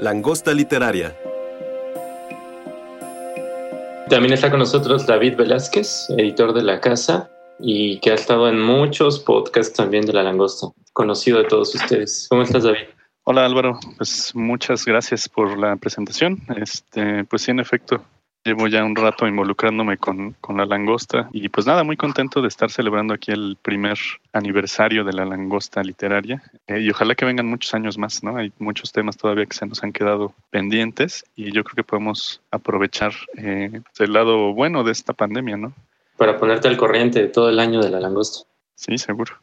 Langosta Literaria. También está con nosotros David Velázquez, editor de La Casa, y que ha estado en muchos podcasts también de La Langosta, conocido de todos ustedes. ¿Cómo estás, David? Hola Álvaro, pues muchas gracias por la presentación. Este, pues sí, en efecto, llevo ya un rato involucrándome con, con, la langosta y pues nada, muy contento de estar celebrando aquí el primer aniversario de la langosta literaria eh, y ojalá que vengan muchos años más, ¿no? Hay muchos temas todavía que se nos han quedado pendientes y yo creo que podemos aprovechar eh, el lado bueno de esta pandemia, ¿no? Para ponerte al corriente de todo el año de la langosta. Sí, seguro.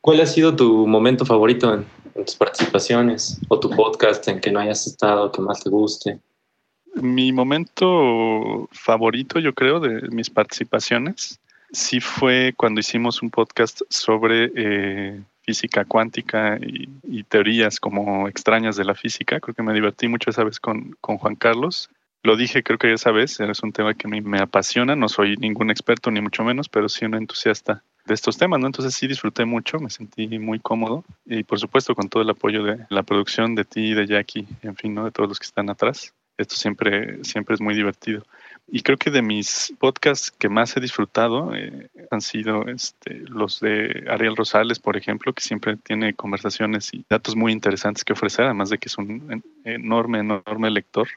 ¿Cuál ha sido tu momento favorito en, en tus participaciones o tu podcast en que no hayas estado, que más te guste? Mi momento favorito, yo creo, de mis participaciones, sí fue cuando hicimos un podcast sobre eh, física cuántica y, teorías como extrañas de la física. Creo que me divertí mucho esa vez con, con Juan Carlos. Lo dije, creo que esa vez, es un tema que a mí me apasiona. No soy ningún experto, ni mucho menos, pero sí un entusiasta de estos temas, ¿no? Entonces sí disfruté mucho, me sentí muy cómodo y por supuesto con todo el apoyo de la producción, de ti, de Jackie, en fin, ¿no? De todos los que están atrás esto siempre, siempre es muy divertido. Y creo que de mis podcasts que más he disfrutado eh, han sido este, los de Ariel Rosales, por ejemplo, que siempre tiene conversaciones y datos muy interesantes que ofrecer, además de que es un enorme, enorme lector,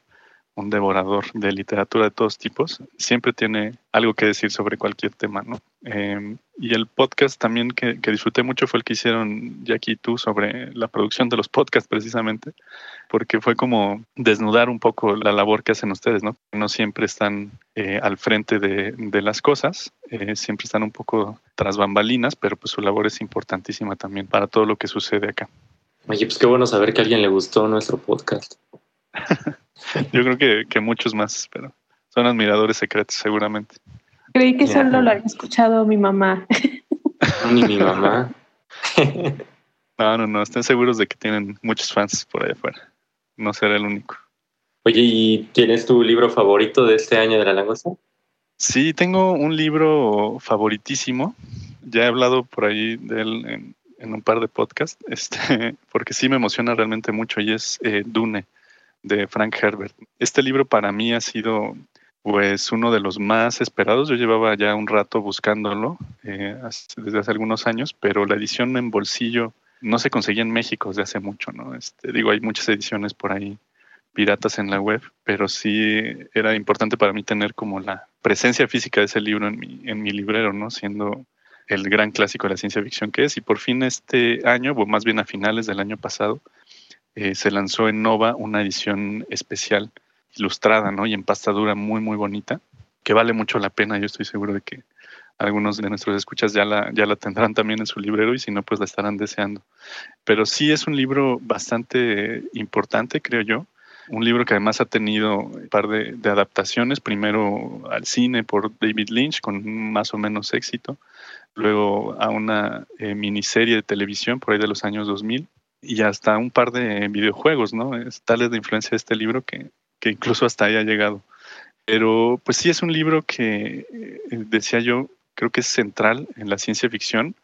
un devorador de literatura de todos tipos. Siempre tiene algo que decir sobre cualquier tema, ¿no? Eh, y el podcast también que, que, disfruté mucho fue el que hicieron Jackie y tú sobre la producción de los podcasts precisamente, porque fue como desnudar un poco la labor que hacen ustedes, ¿no? No siempre están eh, al frente de, de las cosas, eh, siempre están un poco tras bambalinas, pero pues su labor es importantísima también para todo lo que sucede acá. Oye, pues qué bueno saber que a alguien le gustó nuestro podcast. Yo creo que, que muchos más, pero son admiradores secretos seguramente. Creí que solo lo había escuchado mi mamá. Ni mi mamá. no, no, no. Estén seguros de que tienen muchos fans por allá afuera. No será el único. Oye, ¿y tienes tu libro favorito de este año de la langosta? Sí, tengo un libro favoritísimo. Ya he hablado por ahí de él en, en un par de podcasts, este, porque sí me emociona realmente mucho y es eh, Dune de Frank Herbert. Este libro para mí ha sido pues uno de los más esperados. Yo llevaba ya un rato buscándolo eh, desde hace algunos años, pero la edición en bolsillo no se conseguía en México desde hace mucho, ¿no? Este, digo, hay muchas ediciones por ahí piratas en la web, pero sí era importante para mí tener como la presencia física de ese libro en mi, en mi librero, ¿no? Siendo el gran clásico de la ciencia ficción que es. Y por fin este año, o más bien a finales del año pasado, eh, se lanzó en Nova una edición especial ilustrada, ¿no? Y en pasta dura muy, muy bonita, que vale mucho la pena. Yo estoy seguro de que algunos de nuestros escuchas ya la, ya la tendrán también en su librero y si no, pues la estarán deseando. Pero sí es un libro bastante importante, creo yo. Un libro que además ha tenido un par de, adaptaciones, primero al cine por David Lynch con más o menos éxito, luego a una eh, miniserie de televisión por ahí de los años 2000 y hasta un par de videojuegos, ¿no? Es tal es influencia de este libro que, que incluso hasta ahí ha llegado. Pero pues sí es un libro que, eh, decía yo, creo que es central en la ciencia ficción.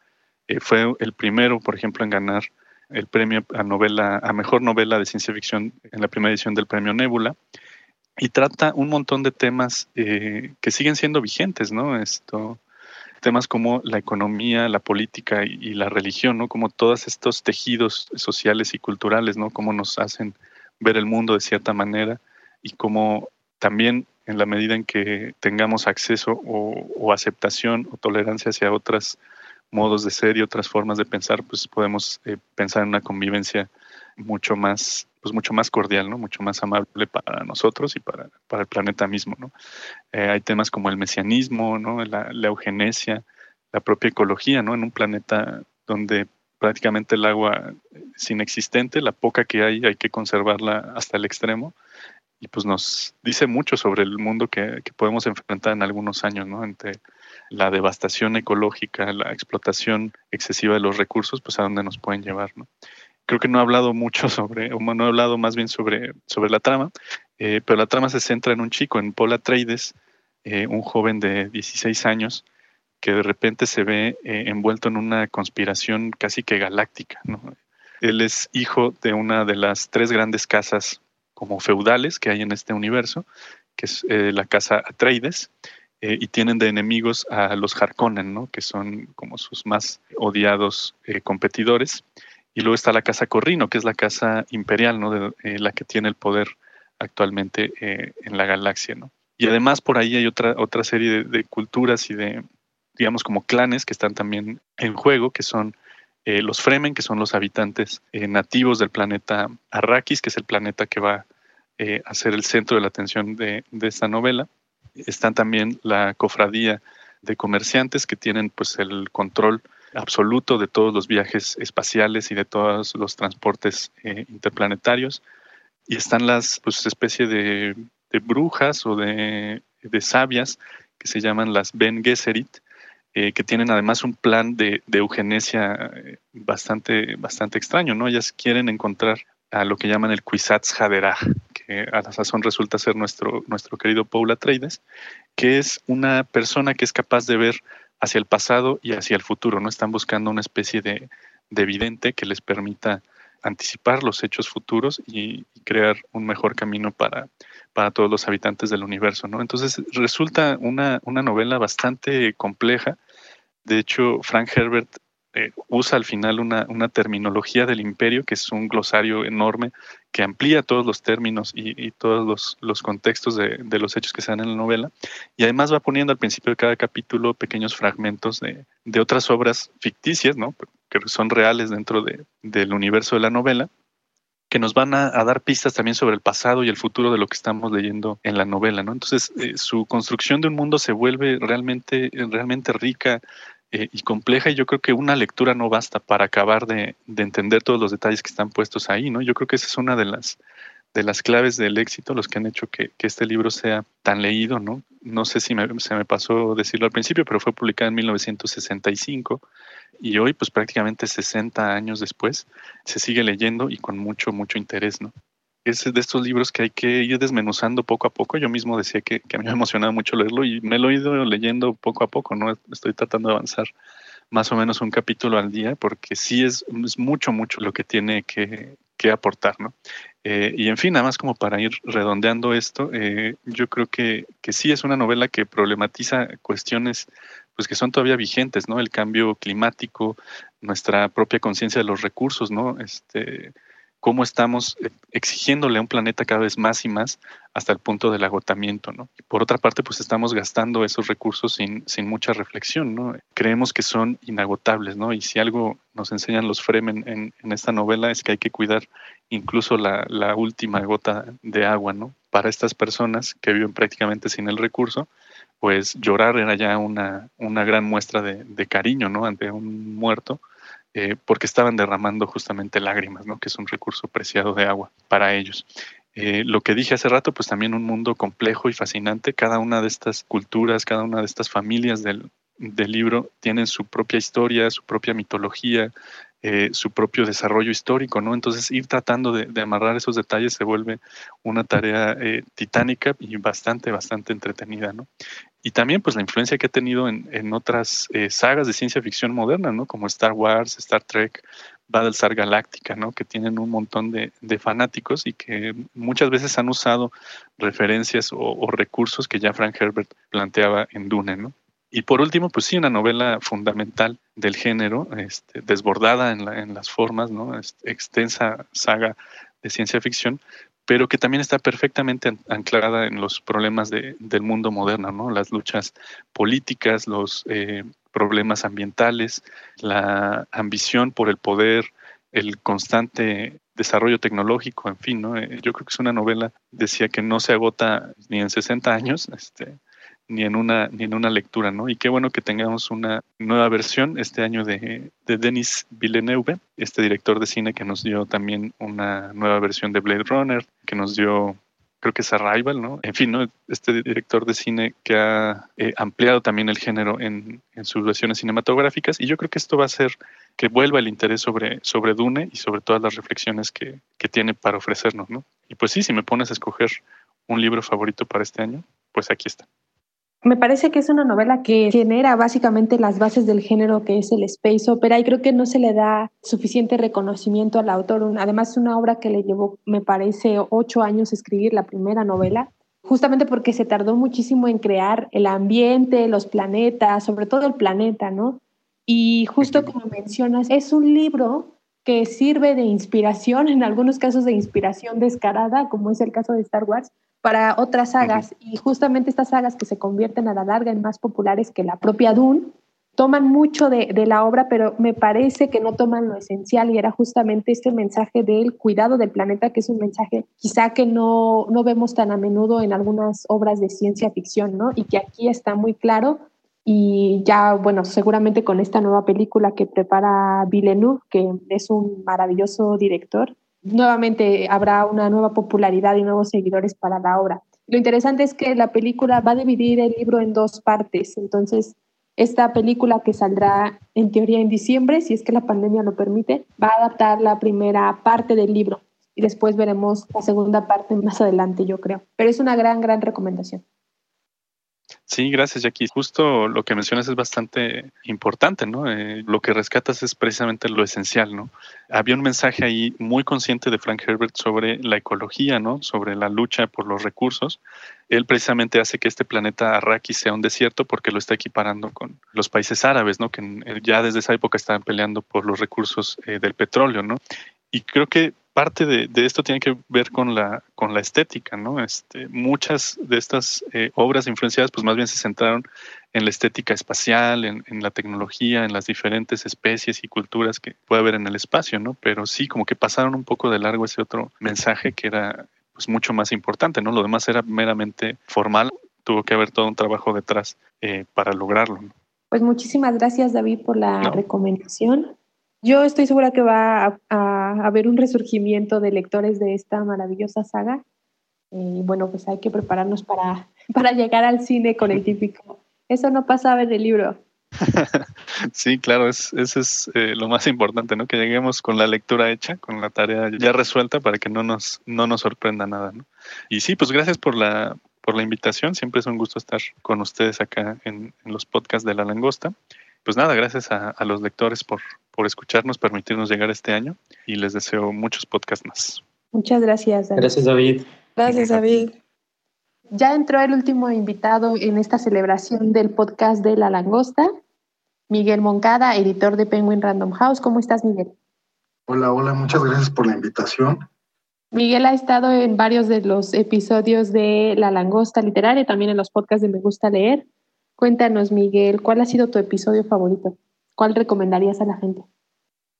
Eh, fue el primero, por ejemplo, en ganar el premio a novela, a mejor novela de ciencia ficción en la primera edición del premio Nebula. Y trata un montón de temas eh, que siguen siendo vigentes, ¿no? Esto, temas como la economía, la política y, la religión, ¿no? Como todos estos tejidos sociales y culturales, ¿no? Cómo nos hacen ver el mundo de cierta manera y cómo también en la medida en que tengamos acceso o, o, aceptación o tolerancia hacia otros modos de ser y otras formas de pensar, pues podemos eh, pensar en una convivencia mucho más, pues mucho más cordial, ¿no? Mucho más amable para nosotros y para, para el planeta mismo, ¿no? Eh, hay temas como el mesianismo, ¿no? La, eugenesia, la propia ecología, ¿no? En un planeta donde prácticamente el agua es inexistente, la poca que hay hay que conservarla hasta el extremo y pues nos dice mucho sobre el mundo que, podemos enfrentar en algunos años, ¿no? Entre la devastación ecológica, la explotación excesiva de los recursos, pues a dónde nos pueden llevar, ¿no? Creo que no he hablado mucho sobre, o no he hablado más bien sobre, sobre la trama, eh, pero la trama se centra en un chico, en Paul Atreides, eh, un joven de 16 años, que de repente se ve eh, envuelto en una conspiración casi que galáctica. Él es hijo de una de las tres grandes casas como feudales que hay en este universo, que es la casa Atreides, y tienen de enemigos a los Harkonnen, ¿no? que son como sus más odiados competidores. Y luego está la casa Corrino, que es la casa imperial, ¿no? de, la que tiene el poder actualmente en la galaxia. ¿no? Y además por ahí hay otra, otra serie de culturas y de, digamos, como clanes que están también en juego, que son eh, los Fremen, que son los habitantes eh, nativos del planeta Arrakis, que es el planeta que va eh, a ser el centro de la atención de, esta novela. Están también la cofradía de comerciantes que tienen pues el control absoluto de todos los viajes espaciales y de todos los transportes interplanetarios. Y están las pues de, brujas o de, sabias que se llaman las Ben Gesserit, eh, que tienen además un plan de, eugenesia eh, bastante, bastante extraño, ¿no? Ellas quieren encontrar a lo que llaman el Kwisatz Haderach, que a la sazón resulta ser nuestro, nuestro querido Paul Atreides, que es una persona que es capaz de ver hacia el pasado y hacia el futuro, ¿no? Están buscando una especie de, de evidente que les permita anticipar los hechos futuros y, crear un mejor camino para, para todos los habitantes del universo, ¿no? Entonces resulta una, una novela bastante compleja, de hecho, Frank Herbert eh, usa al final una, terminología del imperio, que es un glosario enorme que amplía todos los términos y, todos los, contextos de, los hechos que se dan en la novela. Y además va poniendo al principio de cada capítulo pequeños fragmentos de, otras obras ficticias, ¿no? que son reales dentro del universo de la novela, que nos van a, dar pistas también sobre el pasado y el futuro de lo que estamos leyendo en la novela, ¿no? Entonces, eh, su construcción de un mundo se vuelve realmente, realmente rica, eh, y compleja y yo creo que una lectura no basta para acabar de, entender todos los detalles que están puestos ahí, ¿no? Yo creo que esa es una de las, de las claves del éxito, los que han hecho que, este libro sea tan leído, ¿no? No sé si se me pasó decirlo al principio, pero fue publicado en 1965 y hoy, pues prácticamente 60 años después, se sigue leyendo y con mucho, mucho interés, ¿no? Es de estos libros que hay que ir desmenuzando poco a poco. Yo mismo decía que, a mí me emocionaba mucho leerlo y me lo he ido leyendo poco a poco, ¿no? Estoy tratando de avanzar más o menos un capítulo al día porque sí es, es mucho, mucho lo que tiene que, aportar, ¿no? Eh, y en fin, nada más como para ir redondeando esto, eh, yo creo que, que sí es una novela que problematiza cuestiones pues que son todavía vigentes, ¿no? El cambio climático, nuestra propia conciencia de los recursos, ¿no? Este, cómo estamos exigiéndole a un planeta cada vez más y más hasta el punto del agotamiento, ¿no? Y por otra parte, pues estamos gastando esos recursos sin, sin mucha reflexión, ¿no? Creemos que son inagotables, ¿no? Y si algo nos enseñan los Fremen en, en esta novela es que hay que cuidar incluso la, la, última gota de agua, ¿no? Para estas personas que viven prácticamente sin el recurso, pues llorar era ya una, una gran muestra de, de cariño, ¿no? Ante un muerto eh, porque estaban derramando justamente lágrimas, ¿no? que es un recurso preciado de agua para ellos. Eh, lo que dije hace rato, pues también un mundo complejo y fascinante. Cada una de estas culturas, cada una de estas familias del, del libro tienen su propia historia, su propia mitología, eh, su propio desarrollo histórico, ¿no? Entonces ir tratando de, amarrar esos detalles se vuelve una tarea titánica y bastante, bastante entretenida, ¿no? Y también pues la influencia que ha tenido en, otras eh, sagas de ciencia ficción moderna, ¿no? Como Star Wars, Star Trek, Battlestar Galactica, ¿no? Que tienen un montón de, fanáticos y que muchas veces han usado referencias o, recursos que ya Frank Herbert planteaba en Dune, ¿no? Y por último, pues sí, una novela fundamental del género, este, desbordada en, las formas, ¿no? extensa saga de ciencia ficción, pero que también está perfectamente anclada en los problemas del mundo moderno, ¿no? Las luchas políticas, los eh, problemas ambientales, la ambición por el poder, el constante desarrollo tecnológico, en fin, ¿no? Eh, yo creo que es una novela, decía que no se agota ni en 60 años, este, ni en una ni en una lectura, ¿no? Y qué bueno que tengamos una nueva versión este año de, de Denis Villeneuve, este director de cine que nos dio también una nueva versión de Blade Runner, que nos dio creo que es Arrival, ¿no? En fin, ¿no? Este director de cine que ha eh, ampliado también el género en, en, sus versiones cinematográficas y yo creo que esto va a hacer que vuelva el interés sobre, sobre Dune y sobre todas las reflexiones que, que tiene para ofrecernos, ¿no? Y pues sí, si me pones a escoger un libro favorito para este año, pues aquí está. Me parece que es una novela que genera básicamente las bases del género que es el space opera y creo que no se le da suficiente reconocimiento al autor. Además es una obra que le llevó, me parece, ocho años escribir la primera novela, justamente porque se tardó muchísimo en crear el ambiente, los planetas, sobre todo el planeta, ¿no? Y justo como mencionas, es un libro que sirve de inspiración, en algunos casos de inspiración descarada, como es el caso de Star Wars, para otras sagas. Y justamente estas sagas que se convierten a la larga en más populares que la propia Dune, toman mucho de, de, la obra, pero me parece que no toman lo esencial y era justamente este mensaje del cuidado del planeta, que es un mensaje quizá que no, no vemos tan a menudo en algunas obras de ciencia ficción, ¿no? Y que aquí está muy claro. Y ya, bueno, seguramente con esta nueva película que prepara Villeneuve, que es un maravilloso director, nuevamente habrá una nueva popularidad y nuevos seguidores para la obra. Lo interesante es que la película va a dividir el libro en dos partes, entonces esta película que saldrá en teoría en diciembre, si es que la pandemia lo permite, va a adaptar la primera parte del libro y después veremos la segunda parte más adelante, yo creo. Pero es una gran, gran recomendación. Sí, gracias, Jackie. Justo lo que mencionas es bastante importante, ¿no? Eh, lo que rescatas es precisamente lo esencial, ¿no? Había un mensaje ahí muy consciente de Frank Herbert sobre la ecología, ¿no? Sobre la lucha por los recursos. Él precisamente hace que este planeta Arrakis sea un desierto porque lo está equiparando con los países árabes, ¿no? Que ya desde esa época estaban peleando por los recursos eh, del petróleo, ¿no? Y creo que parte de, esto tiene que ver con la, con la estética, ¿no? Este, muchas de estas eh, obras influenciadas, pues más bien se centraron en la estética espacial, en, la tecnología, en las diferentes especies y culturas que puede haber en el espacio, ¿no? Pero sí, como que pasaron un poco de largo ese otro mensaje que era pues mucho más importante, ¿no? Lo demás era meramente formal, tuvo que haber todo un trabajo detrás eh, para lograrlo. ¿no? Pues muchísimas gracias, David, por la recomendación. Yo estoy segura que va a, haber un resurgimiento de lectores de esta maravillosa saga. Y bueno, pues hay que prepararnos para, para llegar al cine con el típico. Eso no pasaba en el libro. Sí, claro, es, eso es eh, lo más importante, ¿no? Que lleguemos con la lectura hecha, con la tarea ya resuelta para que no nos, no nos sorprenda nada, ¿no? Y sí, pues gracias por la, por la invitación. Siempre es un gusto estar con ustedes acá en, en los podcasts de La Langosta pues nada, gracias a, los lectores por, por escucharnos, permitirnos llegar este año y les deseo muchos podcasts más. Muchas gracias. David. Gracias, David. Gracias, David. Ya entró el último invitado en esta celebración del podcast de La Langosta, Miguel Moncada, editor de Penguin Random House. ¿Cómo estás, Miguel? Hola, hola, muchas gracias por la invitación. Miguel ha estado en varios de los episodios de La Langosta Literaria, también en los podcasts de Me Gusta Leer. Cuéntanos, Miguel, ¿cuál ha sido tu episodio favorito? ¿Cuál recomendarías a la gente?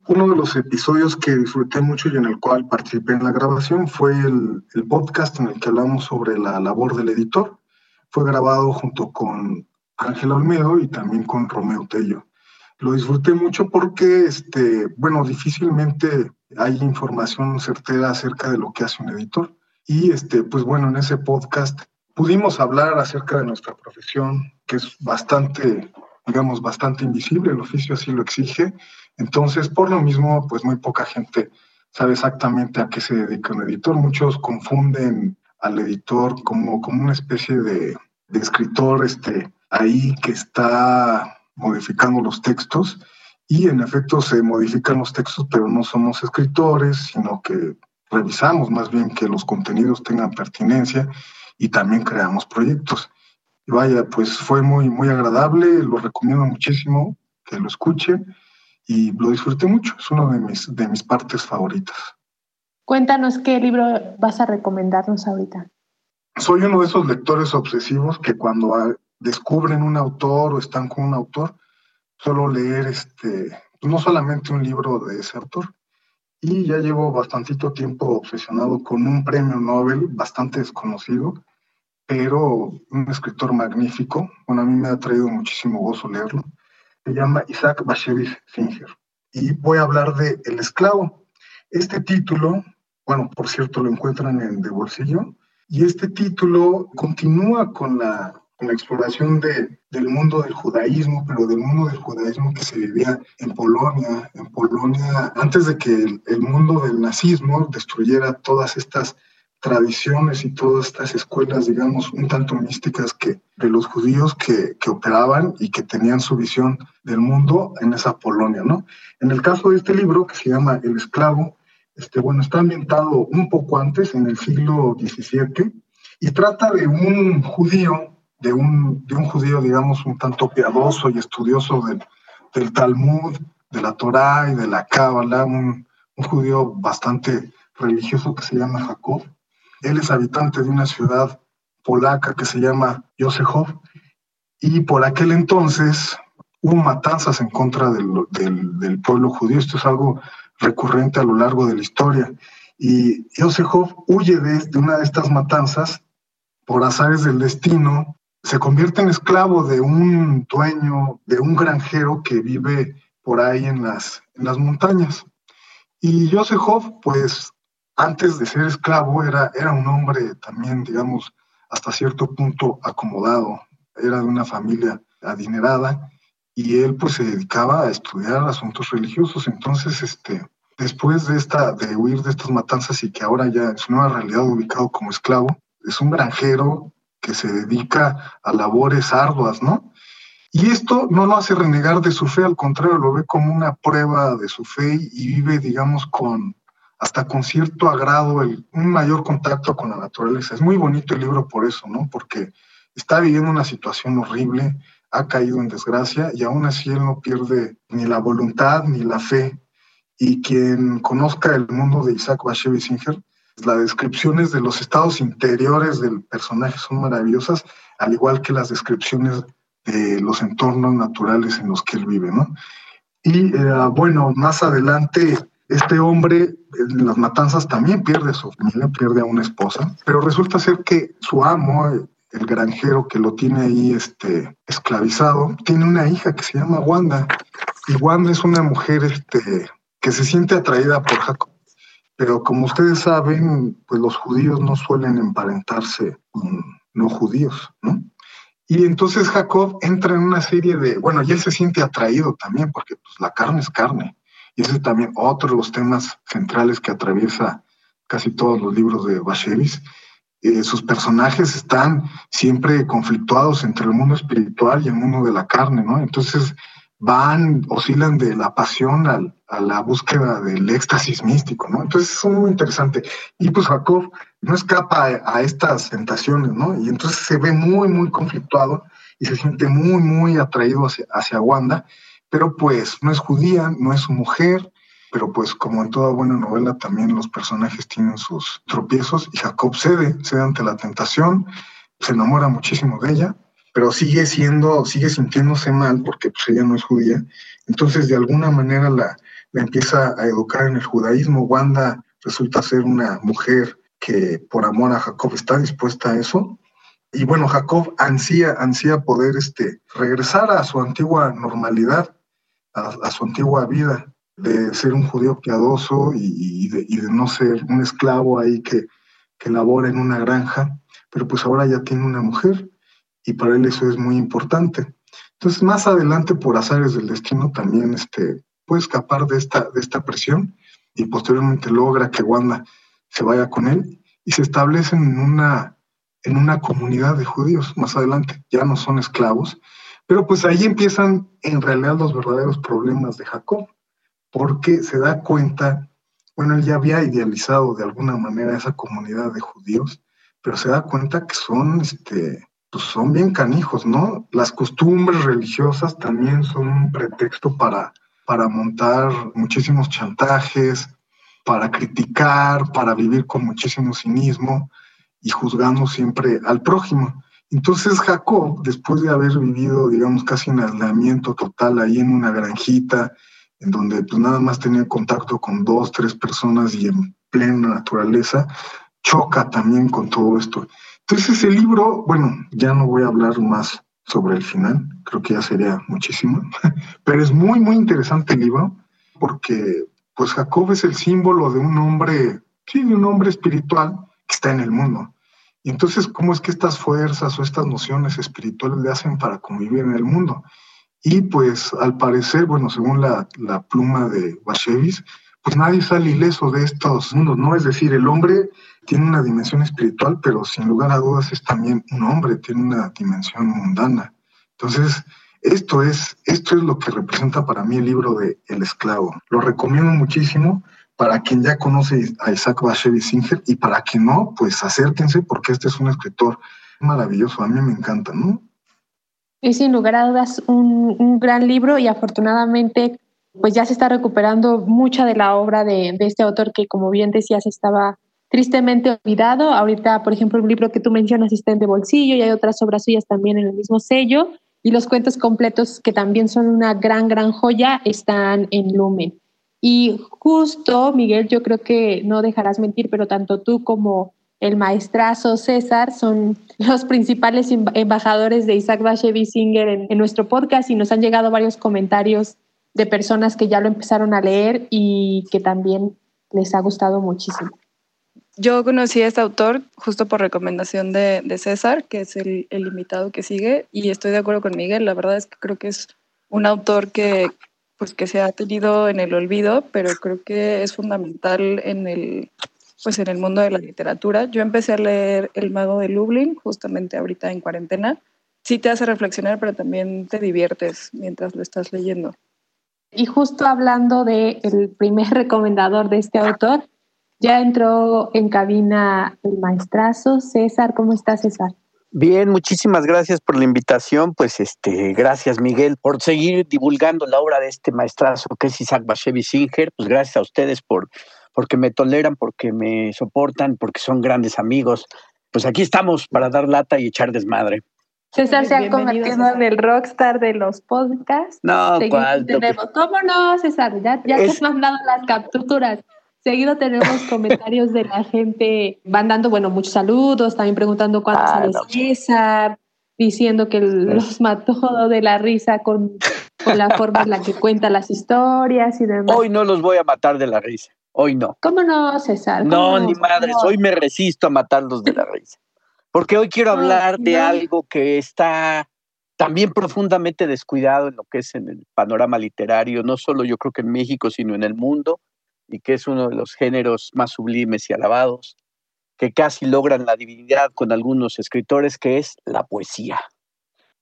Uno de los episodios que disfruté mucho y en el cual participé en la grabación fue el, podcast en el que hablamos sobre la labor del editor. Fue grabado junto con Ángel Olmedo y también con Romeo Tello. Lo disfruté mucho porque, este, bueno, difícilmente hay información certera acerca de lo que hace un editor. Y, este, pues bueno, en ese podcast pudimos hablar acerca de nuestra profesión, que es bastante, digamos, bastante invisible, el oficio así lo exige. Entonces, por lo mismo, pues muy poca gente sabe exactamente a qué se dedica un editor. Muchos confunden al editor como, como una especie de, de escritor este, ahí que está modificando los textos y en efecto se modifican los textos, pero no somos escritores, sino que revisamos más bien que los contenidos tengan pertinencia y también creamos proyectos. Y vaya, pues fue muy, muy agradable, lo recomiendo muchísimo que lo escuchen y lo disfruté mucho, es una de mis, de mis partes favoritas. Cuéntanos qué libro vas a recomendarnos ahorita. Soy uno de esos lectores obsesivos que cuando descubren un autor o están con un autor, suelo leer este, no solamente un libro de ese autor, y ya llevo bastantito tiempo obsesionado con un premio Nobel bastante desconocido, pero un escritor magnífico. Bueno, a mí me ha traído muchísimo gozo leerlo. Se llama Isaac Bashevis Singer. Y voy a hablar de El esclavo. Este título, bueno, por cierto, lo encuentran en De Bolsillo. Y este título continúa con la, con la exploración de, del mundo del judaísmo, pero del mundo del judaísmo que se vivía en Polonia, en Polonia, antes de que el, el mundo del nazismo destruyera todas estas tradiciones y todas estas escuelas, digamos, un tanto místicas que, de los judíos que, que, operaban y que tenían su visión del mundo en esa Polonia, ¿no? En el caso de este libro, que se llama El esclavo, este, bueno, está ambientado un poco antes, en el siglo XVII, y trata de un judío, de un, de un judío, digamos, un tanto piadoso y estudioso del, del Talmud, de la Torá y de la Cábala, un, un judío bastante religioso que se llama Jacob, él es habitante de una ciudad polaca que se llama Josechov y por aquel entonces hubo matanzas en contra del, del, pueblo judío. Esto es algo recurrente a lo largo de la historia. Y Josechov huye de, de una de estas matanzas por azares del destino, se convierte en esclavo de un dueño, de un granjero que vive por ahí en las, en las montañas. Y Josechov, pues antes de ser esclavo era, era un hombre también, digamos, hasta cierto punto acomodado, era de una familia adinerada y él pues se dedicaba a estudiar asuntos religiosos. Entonces, este, después de, esta, de huir de estas matanzas y que ahora ya en su nueva realidad ubicado como esclavo, es un granjero que se dedica a labores arduas, ¿no? Y esto no lo hace renegar de su fe, al contrario, lo ve como una prueba de su fe y vive, digamos, con, hasta con cierto agrado, el, un mayor contacto con la naturaleza. Es muy bonito el libro por eso, ¿no? Porque está viviendo una situación horrible, ha caído en desgracia y aún así él no pierde ni la voluntad ni la fe. Y quien conozca el mundo de Isaac Bashevis Singer, las descripciones de los estados interiores del personaje son maravillosas, al igual que las descripciones de los entornos naturales en los que él vive, ¿no? Y eh, bueno, más adelante este hombre en las matanzas también pierde a su familia, pierde a una esposa, pero resulta ser que su amo, el granjero que lo tiene ahí este, esclavizado, tiene una hija que se llama Wanda. Y Wanda es una mujer este, que se siente atraída por Jacob. Pero como ustedes saben, pues los judíos no suelen emparentarse con no judíos, ¿no? Y entonces Jacob entra en una serie de, bueno, y él se siente atraído también, porque pues, la carne es carne. Y ese es también otro de los temas centrales que atraviesa casi todos los libros de Bashevis. Eh, sus personajes están siempre conflictuados entre el mundo espiritual y el mundo de la carne, ¿no? Entonces van, oscilan de la pasión al, a la búsqueda del éxtasis místico, ¿no? Entonces es muy interesante. Y pues Jacob no escapa a, estas tentaciones, ¿no? Y entonces se ve muy, muy conflictuado y se siente muy, muy atraído hacia, hacia Wanda pero pues no es judía, no es su mujer, pero pues como en toda buena novela también los personajes tienen sus tropiezos y Jacob cede, cede ante la tentación, se enamora muchísimo de ella, pero sigue siendo, sigue sintiéndose mal porque pues ella no es judía, entonces de alguna manera la, la empieza a educar en el judaísmo, Wanda resulta ser una mujer que por amor a Jacob está dispuesta a eso, y bueno, Jacob ansía, ansía poder este, regresar a su antigua normalidad, a, su antigua vida, de ser un judío piadoso y, y, de, y, de, no ser un esclavo ahí que, que labora en una granja, pero pues ahora ya tiene una mujer y para él eso es muy importante. Entonces, más adelante, por azares del destino, también este, puede escapar de esta, de esta presión y posteriormente logra que Wanda se vaya con él y se establecen en una, en una comunidad de judíos más adelante. Ya no son esclavos, pero pues ahí empiezan en realidad los verdaderos problemas de Jacob, porque se da cuenta, bueno, él ya había idealizado de alguna manera esa comunidad de judíos, pero se da cuenta que son, este, pues son bien canijos, ¿no? Las costumbres religiosas también son un pretexto para, para montar muchísimos chantajes, para criticar, para vivir con muchísimo cinismo y juzgando siempre al prójimo. Entonces Jacob, después de haber vivido, digamos, casi en aislamiento total ahí en una granjita, en donde pues nada más tenía contacto con dos, tres personas y en plena naturaleza, choca también con todo esto. Entonces el libro, bueno, ya no voy a hablar más sobre el final, creo que ya sería muchísimo, pero es muy, muy interesante el libro porque pues Jacob es el símbolo de un hombre, sí, de un hombre espiritual que está en el mundo. Y entonces, ¿cómo es que estas fuerzas o estas nociones espirituales le hacen para convivir en el mundo? Y pues al parecer, bueno, según la, la pluma de Bashevis, pues nadie sale ileso de estos mundos, ¿no? Es decir, el hombre tiene una dimensión espiritual, pero sin lugar a dudas es también un hombre, tiene una dimensión mundana. Entonces, esto es, esto es lo que representa para mí el libro de El esclavo. Lo recomiendo muchísimo para quien ya conoce a Isaac Bashevis Singer y para quien no, pues acérquense porque este es un escritor maravilloso, a mí me encanta, ¿no? Es sin lugar a dudas un, un gran libro y afortunadamente pues ya se está recuperando mucha de la obra de, de, este autor que, como bien decías, estaba tristemente olvidado. Ahorita, por ejemplo, un libro que tú mencionas de bolsillo y hay otras obras suyas también en el mismo sello. Y los cuentos completos, que también son una gran, gran joya, están en Lumen. Y justo, Miguel, yo creo que no dejarás mentir, pero tanto tú como el maestrazo César son los principales embajadores de Isaac Bashevis Singer en, en nuestro podcast y nos han llegado varios comentarios de personas que ya lo empezaron a leer y que también les ha gustado muchísimo. Yo conocí a este autor justo por recomendación de, de César, que es el, el, invitado que sigue, y estoy de acuerdo con Miguel. La verdad es que creo que es un autor que, pues, que se ha tenido en el olvido, pero creo que es fundamental en el, pues, en el mundo de la literatura. Yo empecé a leer El Mago de Lublin justamente ahorita en cuarentena. Sí te hace reflexionar, pero también te diviertes mientras lo estás leyendo. Y justo hablando del el primer recomendador de este autor, ya entró en cabina el maestrazo. César, ¿cómo estás, César? Bien, muchísimas gracias por la invitación. Pues este, gracias Miguel por seguir divulgando la obra de este maestrazo que es Isaac Bashevis Singer. Pues gracias a ustedes por porque me toleran, porque me soportan, porque son grandes amigos. Pues aquí estamos para dar lata y echar desmadre. César se ha convertido en el rockstar de los podcasts. No, ¿cuál? Tenemos, ¿Cómo no, César? Ya, ya es... te has mandado las capturas. Seguido tenemos comentarios de la gente, van dando, bueno, muchos saludos, también preguntando cuándo ah, sale no. César, diciendo que los mató de la risa con, con la forma en la que cuenta las historias y demás. Hoy no los voy a matar de la risa, hoy no. ¿Cómo no, César? ¿Cómo no, ni madres, hoy me resisto a matarlos de la risa. Porque hoy quiero hablar de algo que está también profundamente descuidado en lo que es en el panorama literario, no solo yo creo que en México, sino en el mundo, y que es uno de los géneros más sublimes y alabados, que casi logran la divinidad con algunos escritores, que es la poesía.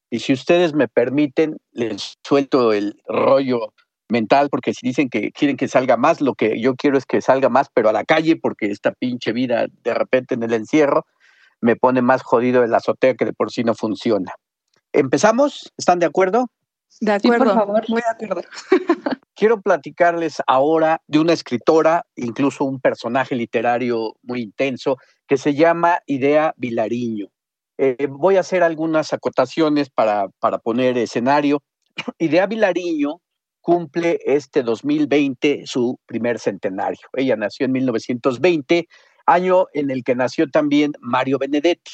Y si ustedes me permiten, les suelto el rollo mental, porque si dicen que quieren que salga más, lo que yo quiero es que salga más, pero a la calle, porque esta pinche vida de repente en el encierro me pone más jodido el azotea que de por sí no funciona. ¿Empezamos? ¿Están de acuerdo? De acuerdo, sí, por favor. muy de acuerdo. Quiero platicarles ahora de una escritora, incluso un personaje literario muy intenso, que se llama Idea Vilariño. Eh, voy a hacer algunas acotaciones para, para poner escenario. Idea Vilariño cumple este 2020 su primer centenario. Ella nació en 1920, año en el que nació también Mario Benedetti.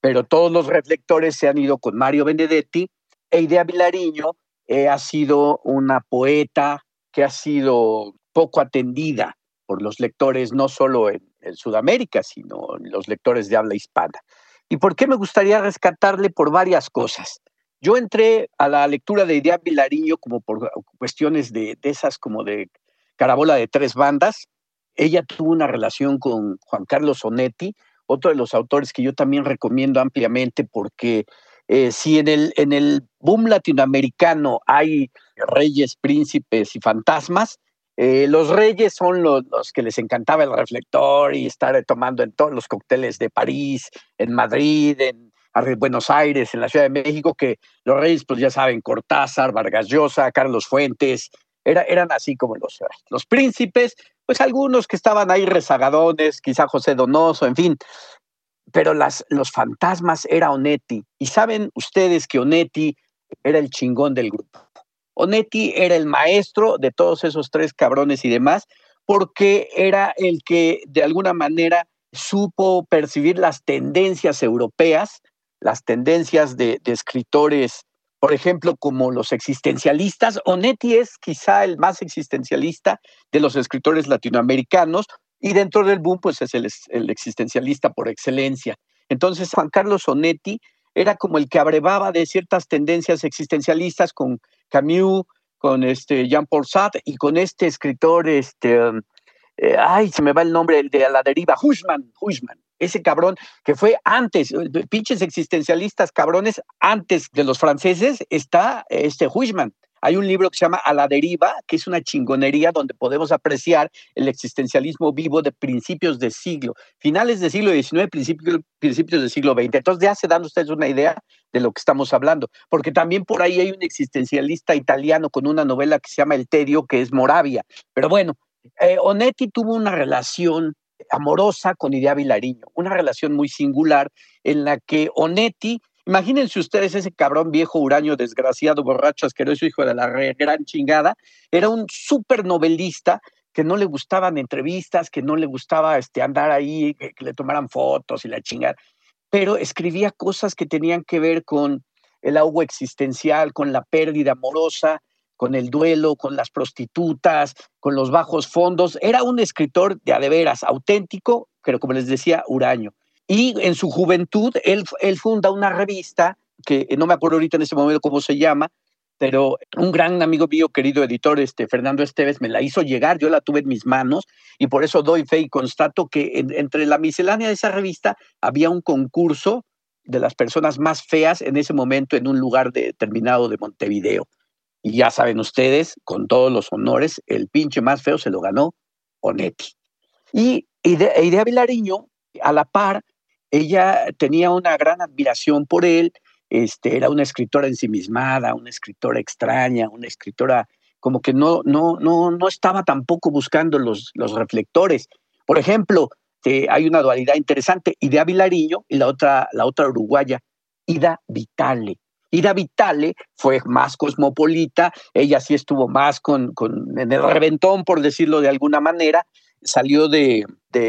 Pero todos los reflectores se han ido con Mario Benedetti e Idea Vilariño eh, ha sido una poeta que ha sido poco atendida por los lectores, no solo en, Sudamérica, sino los lectores de habla hispana. ¿Y por qué me gustaría rescatarle por varias cosas? Yo entré a la lectura de Idea Vilariño como por cuestiones de, de esas como de carabola de tres bandas. Ella tuvo una relación con Juan Carlos Onetti, otro de los autores que yo también recomiendo ampliamente porque eh, si en el, en el boom latinoamericano hay reyes, príncipes y fantasmas, eh, los reyes son los, que les encantaba el reflector y estar tomando en todos los cócteles de París, en Madrid, en Buenos Aires, en la Ciudad de México, que los reyes, pues ya saben, Cortázar, Vargas Llosa, Carlos Fuentes, era, eran así como los, los príncipes, pues algunos que estaban ahí rezagadones, quizá José Donoso, en fin, pero las, los fantasmas era Onetti. Y saben ustedes que Onetti era el chingón del grupo. Onetti era el maestro de todos esos tres cabrones y demás, porque era el que de alguna manera supo percibir las tendencias europeas, las tendencias de, escritores, por ejemplo, como los existencialistas. Onetti es quizá el más existencialista de los escritores latinoamericanos y dentro del boom, pues es el, existencialista por excelencia. Entonces, Juan Carlos Onetti era como el que abrevaba de ciertas tendencias existencialistas con Camus, con este Jean-Paul Sartre y con este escritor, este, um, eh, ay, se me va el nombre, el de a la deriva, Hushman, Hushman, ese cabrón que fue antes, eh, pinches existencialistas cabrones, antes de los franceses, está este Hushman. Hay un libro que se llama A la deriva, que es una chingonería donde podemos apreciar el existencialismo vivo de principios de siglo, finales del siglo XIX, principios, principios del siglo XX. Entonces ya se dan ustedes una idea de lo que estamos hablando, porque también por ahí hay un existencialista italiano con una novela que se llama El Tedio, que es Moravia. Pero bueno, eh, Onetti tuvo una relación amorosa con Idea Vilariño, una relación muy singular en la que Onetti Imagínense ustedes ese cabrón viejo huraño, desgraciado, borracho, asqueroso, hijo de la gran chingada. Era un súper novelista que no le gustaban entrevistas, que no le gustaba este, andar ahí, que, le tomaran fotos y la chingada. Pero escribía cosas que tenían que ver con el agua existencial, con la pérdida amorosa, con el duelo, con las prostitutas, con los bajos fondos. Era un escritor de adeveras, auténtico, pero como les decía, huraño. Y en su juventud, él, funda una revista, que no me acuerdo ahorita en ese momento cómo se llama, pero un gran amigo mío, querido editor, este, Fernando Esteves, me la hizo llegar, yo la tuve en mis manos y por eso doy fe y constato que entre la miscelánea de esa revista había un concurso de las personas más feas en ese momento en un lugar determinado de Montevideo. Y ya saben ustedes, con todos los honores, el pinche más feo se lo ganó Onetti. Y Idea Vilariño, a la par, ella tenía una gran admiración por él, este, era una escritora ensimismada, una escritora extraña, una escritora como que no, no, no, no estaba tampoco buscando los, los reflectores. Por ejemplo, eh, hay una dualidad interesante, Ida Vilariño y la otra, la otra uruguaya, Ida Vitale. Ida Vitale fue más cosmopolita, ella sí estuvo más con, con, en el reventón, por decirlo de alguna manera, salió de,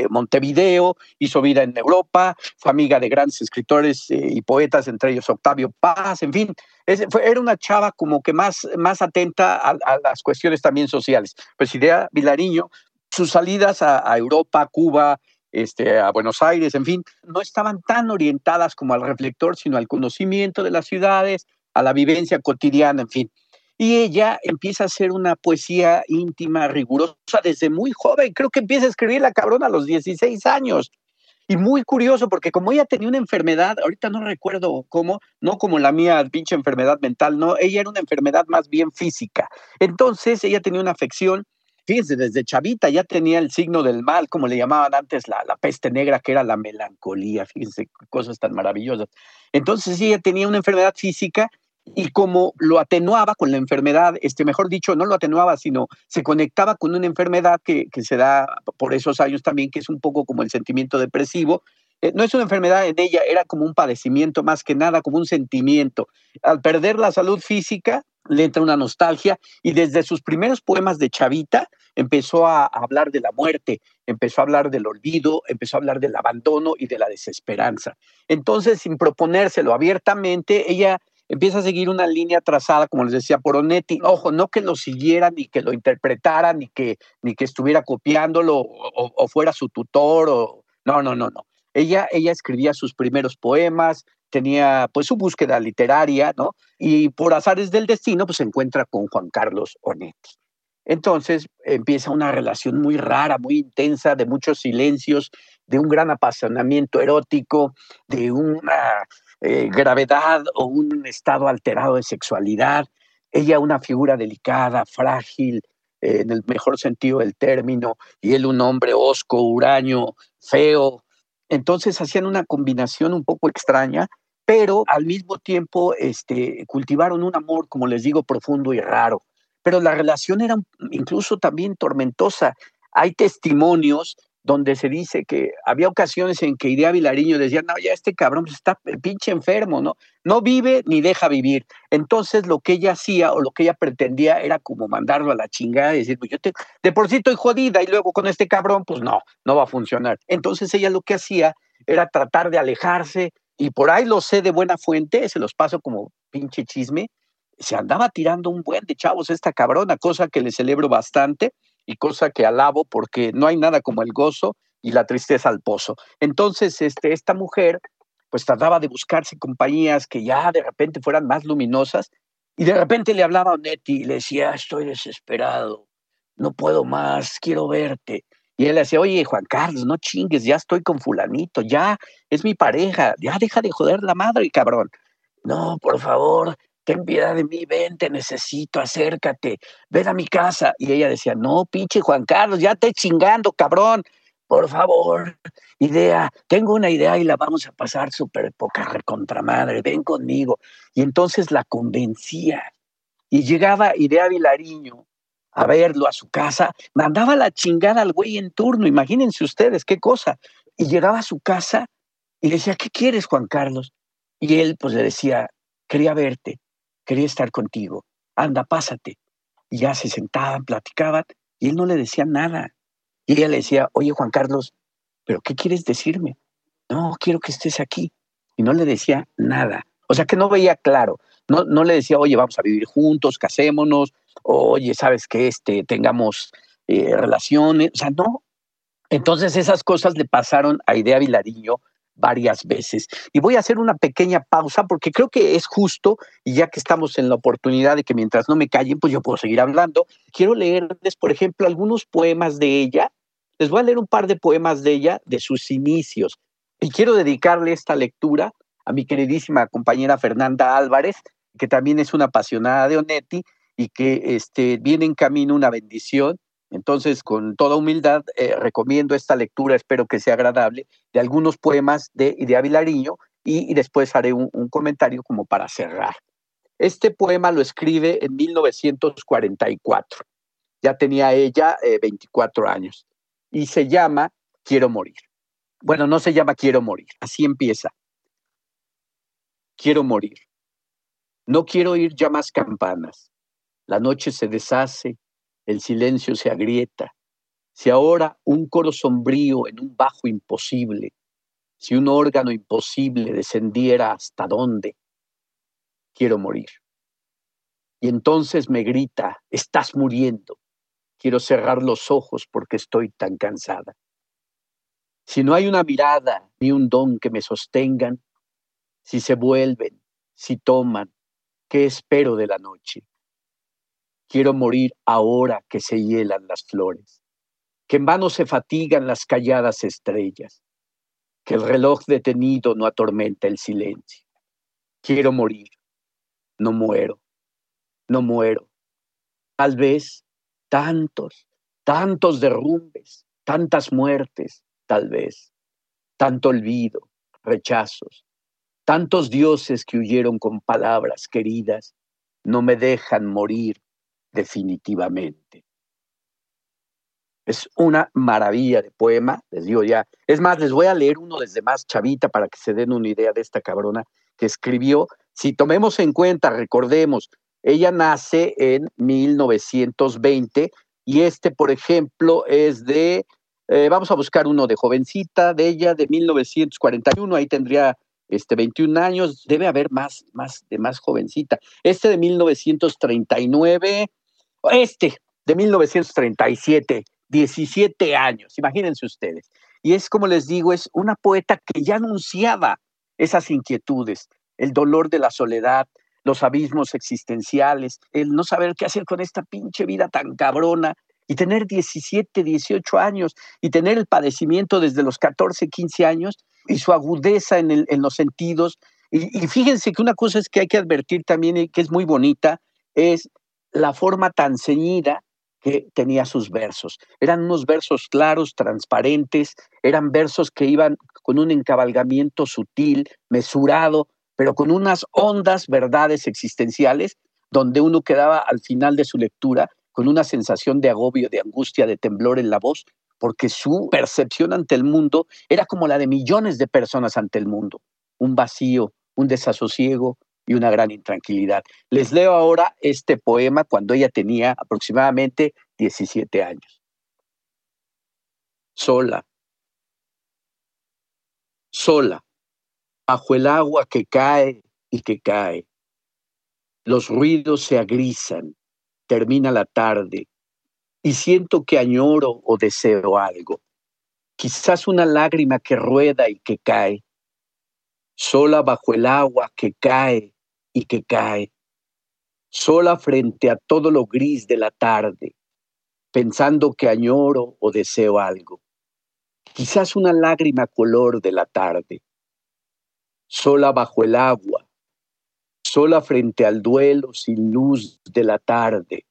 Montevideo, hizo vida en Europa, fue amiga de grandes escritores eh, y poetas, entre ellos Octavio Paz, en fin, era una chava como que más, más atenta a, las cuestiones también sociales. Idea Vilariño, sus salidas a, Europa, Cuba, este, a Buenos Aires, en fin, no estaban tan orientadas como al reflector, sino al conocimiento de las ciudades, a la vivencia cotidiana, en fin. Y ella empieza a hacer una poesía íntima, rigurosa, desde muy joven. Creo que empieza a escribir la cabrona a los 16 años. Y muy curioso, porque como ella tenía una enfermedad, ahorita no recuerdo cómo, no como la mía, pinche enfermedad mental, no, ella era una enfermedad más bien física. Entonces ella tenía una afección, fíjense, desde chavita ya tenía el signo del mal, como le llamaban antes la, la peste negra, que era la melancolía, fíjense, cosas tan maravillosas. Entonces ella tenía una enfermedad física y como lo atenuaba con la enfermedad, este, mejor dicho, no lo atenuaba, sino se conectaba con una enfermedad que, se da por esos años también, que es un poco como el sentimiento depresivo. Eh, no es una enfermedad en ella, era como un padecimiento más que nada, como un sentimiento. Al perder la salud física, le entra una nostalgia y desde sus primeros poemas de Chavita empezó a hablar de la muerte, empezó a hablar del olvido, empezó a hablar del abandono y de la desesperanza. Entonces, sin proponérselo abiertamente, ella empieza a seguir una línea trazada, como les decía, por Onetti. Ojo, no que lo siguiera, ni que lo interpretara, ni que, ni que estuviera copiándolo o, fuera su tutor. O... No, no, no, no. Ella, ella escribía sus primeros poemas, tenía pues su búsqueda literaria, ¿no? Y por azares del destino, pues se encuentra con Juan Carlos Onetti. Entonces empieza una relación muy rara, muy intensa, de muchos silencios, de un gran apasionamiento erótico, de una eh, gravedad o un estado alterado de sexualidad. Ella una figura delicada, frágil, eh, en el mejor sentido del término, y él un hombre osco, huraño, feo. Entonces hacían una combinación un poco extraña, pero al mismo tiempo este, cultivaron un amor, como les digo, profundo y raro. Pero la relación era incluso también tormentosa. Hay testimonios donde se dice que había ocasiones en que Idea Vilariño decía, no, ya este cabrón pues, está pinche enfermo, ¿no? No vive ni deja vivir. Entonces lo que ella hacía o lo que ella pretendía era como mandarlo a la chingada y decir, pues yo te, de por sí estoy jodida y luego con este cabrón, pues no, no va a funcionar. Entonces ella lo que hacía era tratar de alejarse y por ahí lo sé de buena fuente, se los paso como pinche chisme, se andaba tirando un buen de chavos esta cabrona, cosa que le celebro bastante y cosa que alabo porque no hay nada como el gozo y la tristeza al pozo. Entonces, este, esta mujer pues trataba de buscarse compañías que ya de repente fueran más luminosas y de repente le hablaba a Onetti y le decía, estoy desesperado, no puedo más, quiero verte. Y él le decía, oye, Juan Carlos, no chingues, ya estoy con fulanito, ya es mi pareja, ya deja de joder la madre, cabrón. No, por favor, ten piedad de mí, ven, te necesito, acércate, ven a mi casa. Y ella decía, no, pinche Juan Carlos, ya te chingando, cabrón, por favor, idea, tengo una idea y la vamos a pasar súper poca recontramadre, ven conmigo. Y entonces la convencía. Y llegaba Idea Vilariño a verlo a su casa, mandaba la chingada al güey en turno, imagínense ustedes qué cosa. Y llegaba a su casa y decía, ¿qué quieres, Juan Carlos? Y él pues le decía, quería verte quería estar contigo, anda, pásate. Y ya se sentaban, platicaban, y él no le decía nada. Y ella le decía, oye Juan Carlos, ¿pero qué quieres decirme? No, quiero que estés aquí. Y no le decía nada. O sea que no veía claro. No, no le decía, oye, vamos a vivir juntos, casémonos, oye, ¿sabes que Este, tengamos eh, relaciones. O sea, no. Entonces esas cosas le pasaron a Idea Vilariño varias veces. Y voy a hacer una pequeña pausa porque creo que es justo, y ya que estamos en la oportunidad de que mientras no me callen, pues yo puedo seguir hablando, quiero leerles, por ejemplo, algunos poemas de ella. Les voy a leer un par de poemas de ella, de sus inicios. Y quiero dedicarle esta lectura a mi queridísima compañera Fernanda Álvarez, que también es una apasionada de Onetti y que este, viene en camino una bendición entonces, con toda humildad, eh, recomiendo esta lectura, espero que sea agradable, de algunos poemas de, de Avilariño y, después haré un, comentario como para cerrar. Este poema lo escribe en 1944. Ya tenía ella 24 eh, años y se llama Quiero morir. Bueno, no se llama Quiero morir, así empieza. Quiero morir. No quiero oír ya más campanas. La noche se deshace, el silencio se agrieta. Si ahora un coro sombrío en un bajo imposible, si un órgano imposible descendiera hasta dónde, quiero morir. Y entonces me grita, estás muriendo. Quiero cerrar los ojos porque estoy tan cansada. Si no hay una mirada ni un don que me sostengan, si se vuelven, si toman, ¿qué espero de la noche? Quiero morir ahora que se hielan las flores, que en vano se fatigan las calladas estrellas, que el reloj detenido no atormenta el silencio. Quiero morir, no muero, no muero. Tal vez tantos, tantos derrumbes, tantas muertes, tal vez, tanto olvido, rechazos, tantos dioses que huyeron con palabras queridas, no me dejan morir definitivamente. Es una maravilla de poema, les digo ya. Es más, les voy a leer uno desde más chavita para que se den una idea de esta cabrona que escribió. Si tomemos en cuenta, recordemos, ella nace en 1920 y este, por ejemplo, es de, eh, vamos a buscar uno de jovencita, de ella de 1941, ahí tendría este, 21 años, debe haber más, más, de más jovencita. Este de 1939, este, de 1937, 17 años, imagínense ustedes. Y es como les digo, es una poeta que ya anunciaba esas inquietudes, el dolor de la soledad, los abismos existenciales, el no saber qué hacer con esta pinche vida tan cabrona y tener 17, 18 años y tener el padecimiento desde los 14, 15 años y su agudeza en, los sentidos. Y, y, fíjense que una cosa es que hay que advertir también y que es muy bonita, es la forma tan ceñida que tenía sus versos. Eran unos versos claros, transparentes, eran versos que iban con un encabalgamiento sutil, mesurado, pero con unas hondas verdades existenciales, donde uno quedaba al final de su lectura con una sensación de agobio, de angustia, de temblor en la voz, porque su percepción ante el mundo era como la de millones de personas ante el mundo, un vacío, un desasosiego y una gran intranquilidad. Les leo ahora este poema cuando ella tenía aproximadamente 17 años. Sola, sola, bajo el agua que cae y que cae. Los ruidos se agrisan, termina la tarde y siento que añoro o deseo algo. Quizás una lágrima que rueda y que cae, sola bajo el agua que cae y que cae, sola frente a todo lo gris de la tarde, pensando que añoro o deseo algo. Quizás una lágrima color de la tarde, sola bajo el agua, sola frente al duelo sin luz de la tarde,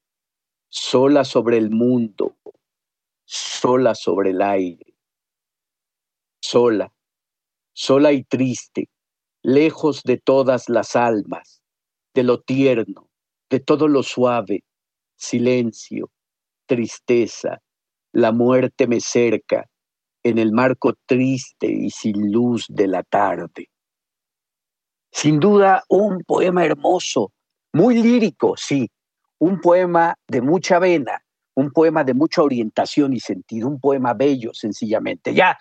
sola sobre el mundo, sola sobre el aire, sola, sola y triste, lejos de todas las almas, de lo tierno, de todo lo suave, silencio, tristeza, la muerte me cerca en el marco triste y sin luz de la tarde. Sin duda, un poema hermoso, muy lírico, sí, un poema de mucha vena, un poema de mucha orientación y sentido, un poema bello, sencillamente. Ya,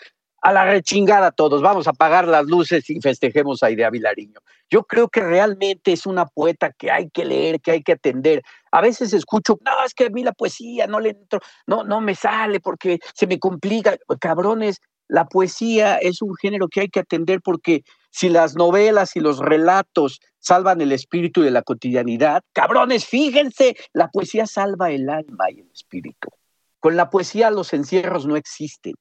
a la rechingada todos, vamos a apagar las luces y festejemos a Idea Vilariño. Yo creo que realmente es una poeta que hay que leer, que hay que atender. A veces escucho, no, es que a mí la poesía no le entro, no, no me sale porque se me complica. Cabrones, la poesía es un género que hay que atender porque si las novelas y los relatos salvan el espíritu de la cotidianidad, cabrones, fíjense, la poesía salva el alma y el espíritu. Con la poesía los encierros no existen.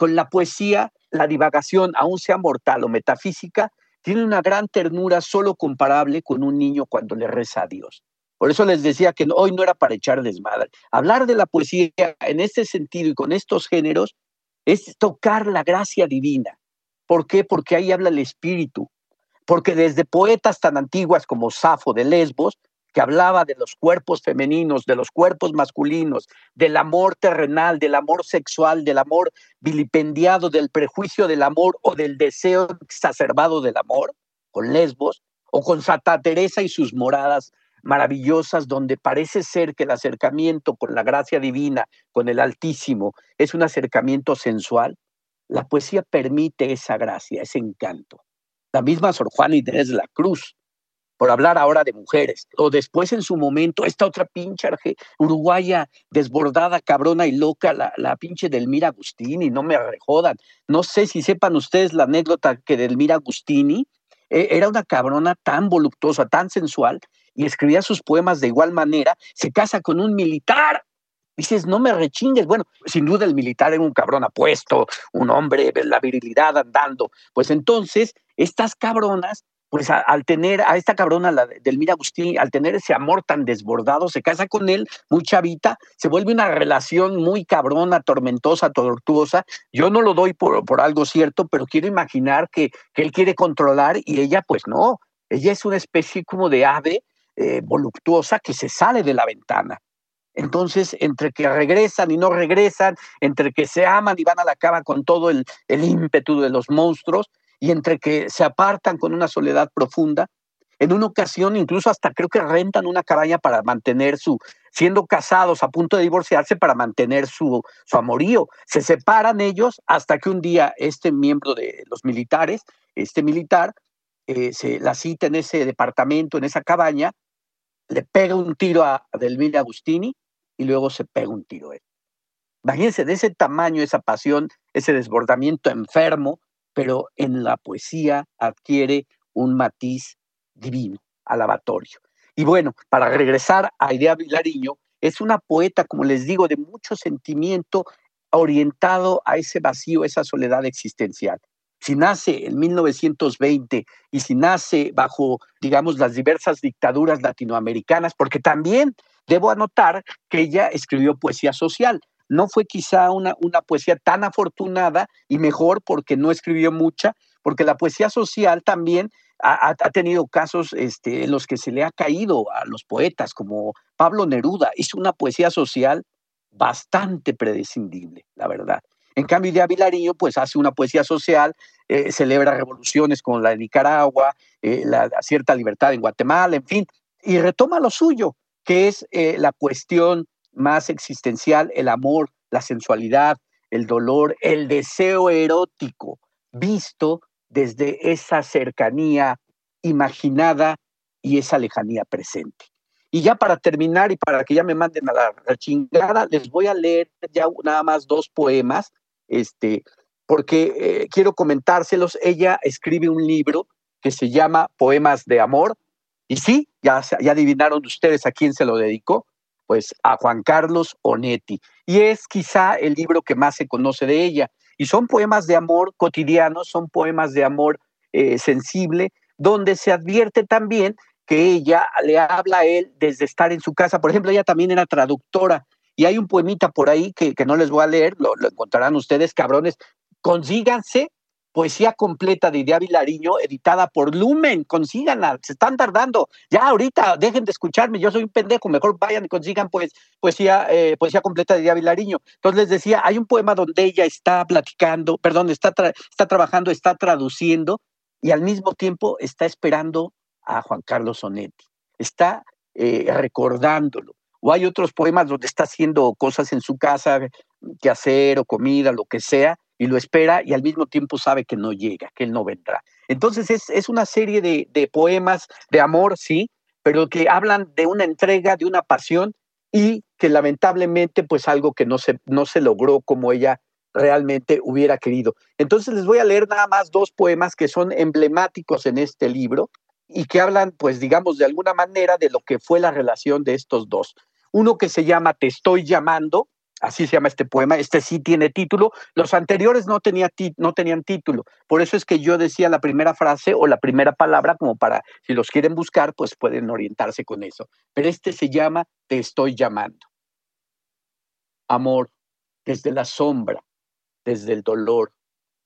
Con la poesía la divagación, aun sea mortal o metafísica, tiene una gran ternura solo comparable con un niño cuando le reza a Dios. Por eso les decía que hoy no era para echar desmadre. Hablar de la poesía en este sentido y con estos géneros es tocar la gracia divina. ¿Por qué? Porque ahí habla el espíritu. Porque desde poetas tan antiguas como Safo de Lesbos, que hablaba de los cuerpos femeninos, de los cuerpos masculinos, del amor terrenal, del amor sexual, del amor vilipendiado, del prejuicio del amor o del deseo exacerbado del amor, con Lesbos, o con Santa Teresa y sus moradas maravillosas donde parece ser que el acercamiento con la gracia divina, con el Altísimo, es un acercamiento sensual, la poesía permite esa gracia, ese encanto. La misma Sor Juana Inés de la Cruz, por hablar ahora de mujeres, o después en su momento, esta otra pinche uruguaya desbordada, cabrona y loca, la, pinche Delmira Agustini, no me rejodan. No sé si sepan ustedes la anécdota que Delmira Agustini eh, era una cabrona tan voluptuosa, tan sensual, y escribía sus poemas de igual manera, se casa con un militar. Dices, no me rechingues. Bueno, sin duda el militar era un cabrón apuesto, un hombre, la virilidad andando. Pues entonces, estas cabronas, pues al tener a esta cabrona, la del Mira Agustín, al tener ese amor tan desbordado, se casa con él, muy chavita, se vuelve una relación muy cabrona, tormentosa, tortuosa. Yo no lo doy por, por algo cierto, pero quiero imaginar que, que él quiere controlar y ella, pues no. Ella es una especie como de ave eh, voluptuosa que se sale de la ventana. Entonces, entre que regresan y no regresan, entre que se aman y van a la cama con todo el, el ímpetu de los monstruos, y entre que se apartan con una soledad profunda, en una ocasión incluso hasta creo que rentan una cabaña para mantener su, siendo casados a punto de divorciarse para mantener su, su amorío. Se separan ellos hasta que un día este miembro de los militares, este militar, eh, se la cita en ese departamento, en esa cabaña, le pega un tiro a Delmira Agustini y luego se pega un tiro a él. Imagínense de ese tamaño, esa pasión, ese desbordamiento enfermo, pero en la poesía adquiere un matiz divino, alabatorio. Y bueno, para regresar a Idea Vilariño, es una poeta, como les digo, de mucho sentimiento orientado a ese vacío, esa soledad existencial si nace en 1920 y si nace bajo, digamos, las diversas dictaduras latinoamericanas, porque también debo anotar que ella escribió poesía social. No fue quizá una, una poesía tan afortunada y mejor porque no escribió mucha, porque la poesía social también ha, tenido casos este, en los que se le ha caído a los poetas, como Pablo Neruda hizo una poesía social bastante predescindible, la verdad. En cambio, Idea Vilariño, pues hace una poesía social, eh, celebra revoluciones como la de Nicaragua, eh, la, cierta libertad en Guatemala, en fin, y retoma lo suyo, que es eh, la cuestión más existencial, el amor, la sensualidad, el dolor, el deseo erótico, visto desde esa cercanía imaginada y esa lejanía presente. Y ya para terminar y para que ya me manden a la, chingada, les voy a leer ya nada más dos poemas, este, porque eh, quiero comentárselos. Ella escribe un libro que se llama Poemas de Amor. Y sí, ya, ya adivinaron ustedes a quién se lo dedicó, pues a Juan Carlos Onetti. Y es quizá el libro que más se conoce de ella. Y son poemas de amor cotidianos, son poemas de amor eh, sensible, donde se advierte también que ella le habla a él desde estar en su casa. Por ejemplo, ella también era traductora y hay un poemita por ahí que, no les voy a leer, lo, encontrarán ustedes, cabrones. Consíganse poesía completa de Idea Vilariño, editada por Lumen, consíganla, se están tardando. Ya ahorita, dejen de escucharme, yo soy un pendejo, mejor vayan y consigan pues, poesía, eh, poesía completa de Idea Vilariño. Entonces les decía, hay un poema donde ella está platicando, perdón, está, está trabajando, está traduciendo y al mismo tiempo está esperando a Juan Carlos Sonetti, está eh, recordándolo. O hay otros poemas donde está haciendo cosas en su casa, que hacer o comida, lo que sea, y lo espera y al mismo tiempo sabe que no llega, que él no vendrá. Entonces es, una serie de, de, poemas de amor, sí, pero que hablan de una entrega, de una pasión y que lamentablemente pues algo que no se, no se logró como ella realmente hubiera querido. Entonces les voy a leer nada más dos poemas que son emblemáticos en este libro y que hablan, pues digamos, de alguna manera de lo que fue la relación de estos dos. Uno que se llama Te estoy llamando, así se llama este poema, este sí tiene título, los anteriores no, no tenían título, por eso es que yo decía la primera frase o la primera palabra como para, si los quieren buscar, pues pueden orientarse con eso. Pero este se llama Te estoy llamando. Amor, desde la sombra, desde el dolor,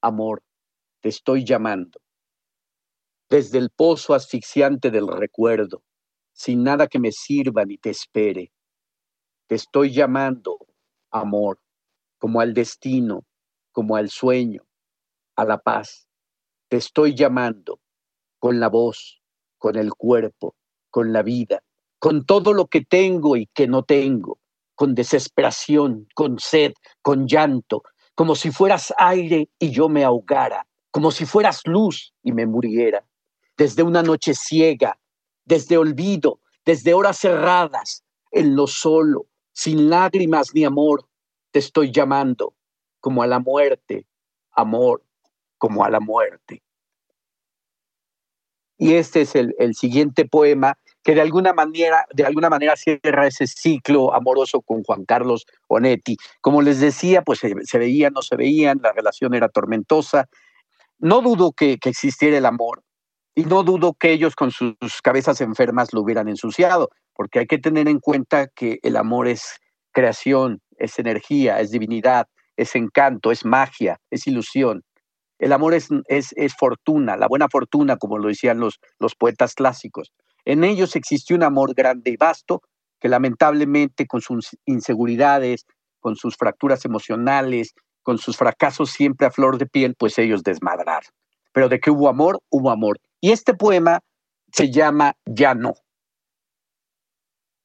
amor, te estoy llamando desde el pozo asfixiante del recuerdo, sin nada que me sirva ni te espere. Te estoy llamando, amor, como al destino, como al sueño, a la paz. Te estoy llamando con la voz, con el cuerpo, con la vida, con todo lo que tengo y que no tengo, con desesperación, con sed, con llanto, como si fueras aire y yo me ahogara, como si fueras luz y me muriera desde una noche ciega, desde olvido, desde horas cerradas, en lo solo, sin lágrimas ni amor, te estoy llamando, como a la muerte, amor, como a la muerte. Y este es el, siguiente poema que de alguna manera, de alguna manera cierra ese ciclo amoroso con Juan Carlos Onetti. Como les decía, pues se, veían, no se veían, la relación era tormentosa. No dudo que existiera el amor, y no dudo que ellos con sus cabezas enfermas lo hubieran ensuciado, porque hay que tener en cuenta que el amor es creación, es energía, es divinidad, es encanto, es magia, es ilusión. El amor es, es, fortuna, la buena fortuna, como lo decían los, los poetas clásicos. En ellos existió un amor grande y vasto que lamentablemente con sus inseguridades, con sus fracturas emocionales, con sus fracasos siempre a flor de piel, pues ellos desmadraron. Pero de que hubo amor, hubo amor. Y este poema se llama Ya no.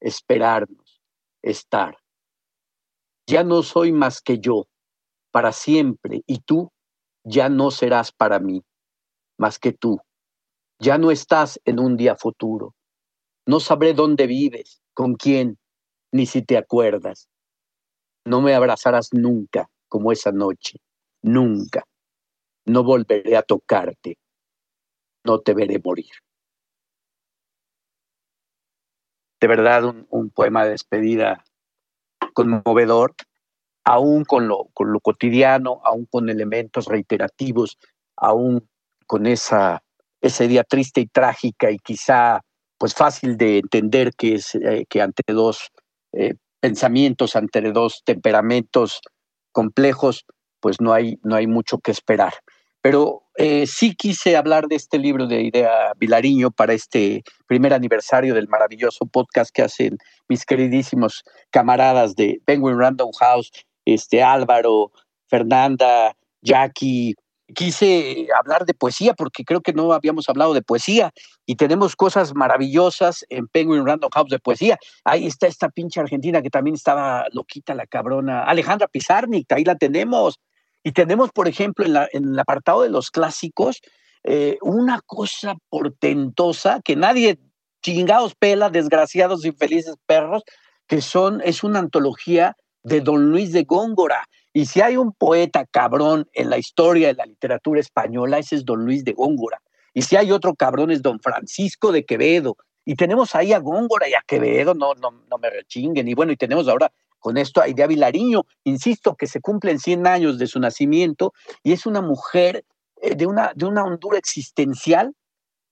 esperarnos, estar. Ya no soy más que yo, para siempre, y tú ya no serás para mí, más que tú. Ya no estás en un día futuro. No sabré dónde vives, con quién, ni si te acuerdas. No me abrazarás nunca como esa noche, nunca no volveré a tocarte, no te veré morir. De verdad, un, poema de despedida conmovedor, aún con lo, con lo cotidiano, aún con elementos reiterativos, aún con esa, esa idea triste y trágica y quizá pues fácil de entender que es eh, que ante dos eh, pensamientos, ante dos temperamentos complejos, pues no hay, no hay mucho que esperar. Pero eh, sí quise hablar de este libro de Idea Vilariño para este primer aniversario del maravilloso podcast que hacen mis queridísimos camaradas de Penguin Random House, este Álvaro, Fernanda, Jackie, quise hablar de poesía porque creo que no habíamos hablado de poesía y tenemos cosas maravillosas en Penguin Random House de poesía. Ahí está esta pinche argentina que también estaba loquita la cabrona, Alejandra Pizarnik, ahí la tenemos. Y tenemos, por ejemplo, en, el apartado de los clásicos, eh, una cosa portentosa que nadie chingados pela, desgraciados infelices perros, que son, es una antología de Don Luis de Góngora. Y si hay un poeta cabrón en la historia de la literatura española, ese es don Luis de Góngora. Y si hay otro cabrón es don Francisco de Quevedo. Y tenemos ahí a Góngora y a Quevedo, no, no, no me rechinguen. Y bueno, y tenemos ahora con esto a insisto, que se cumplen 100 años de su nacimiento y es una mujer eh, de una, de una hondura existencial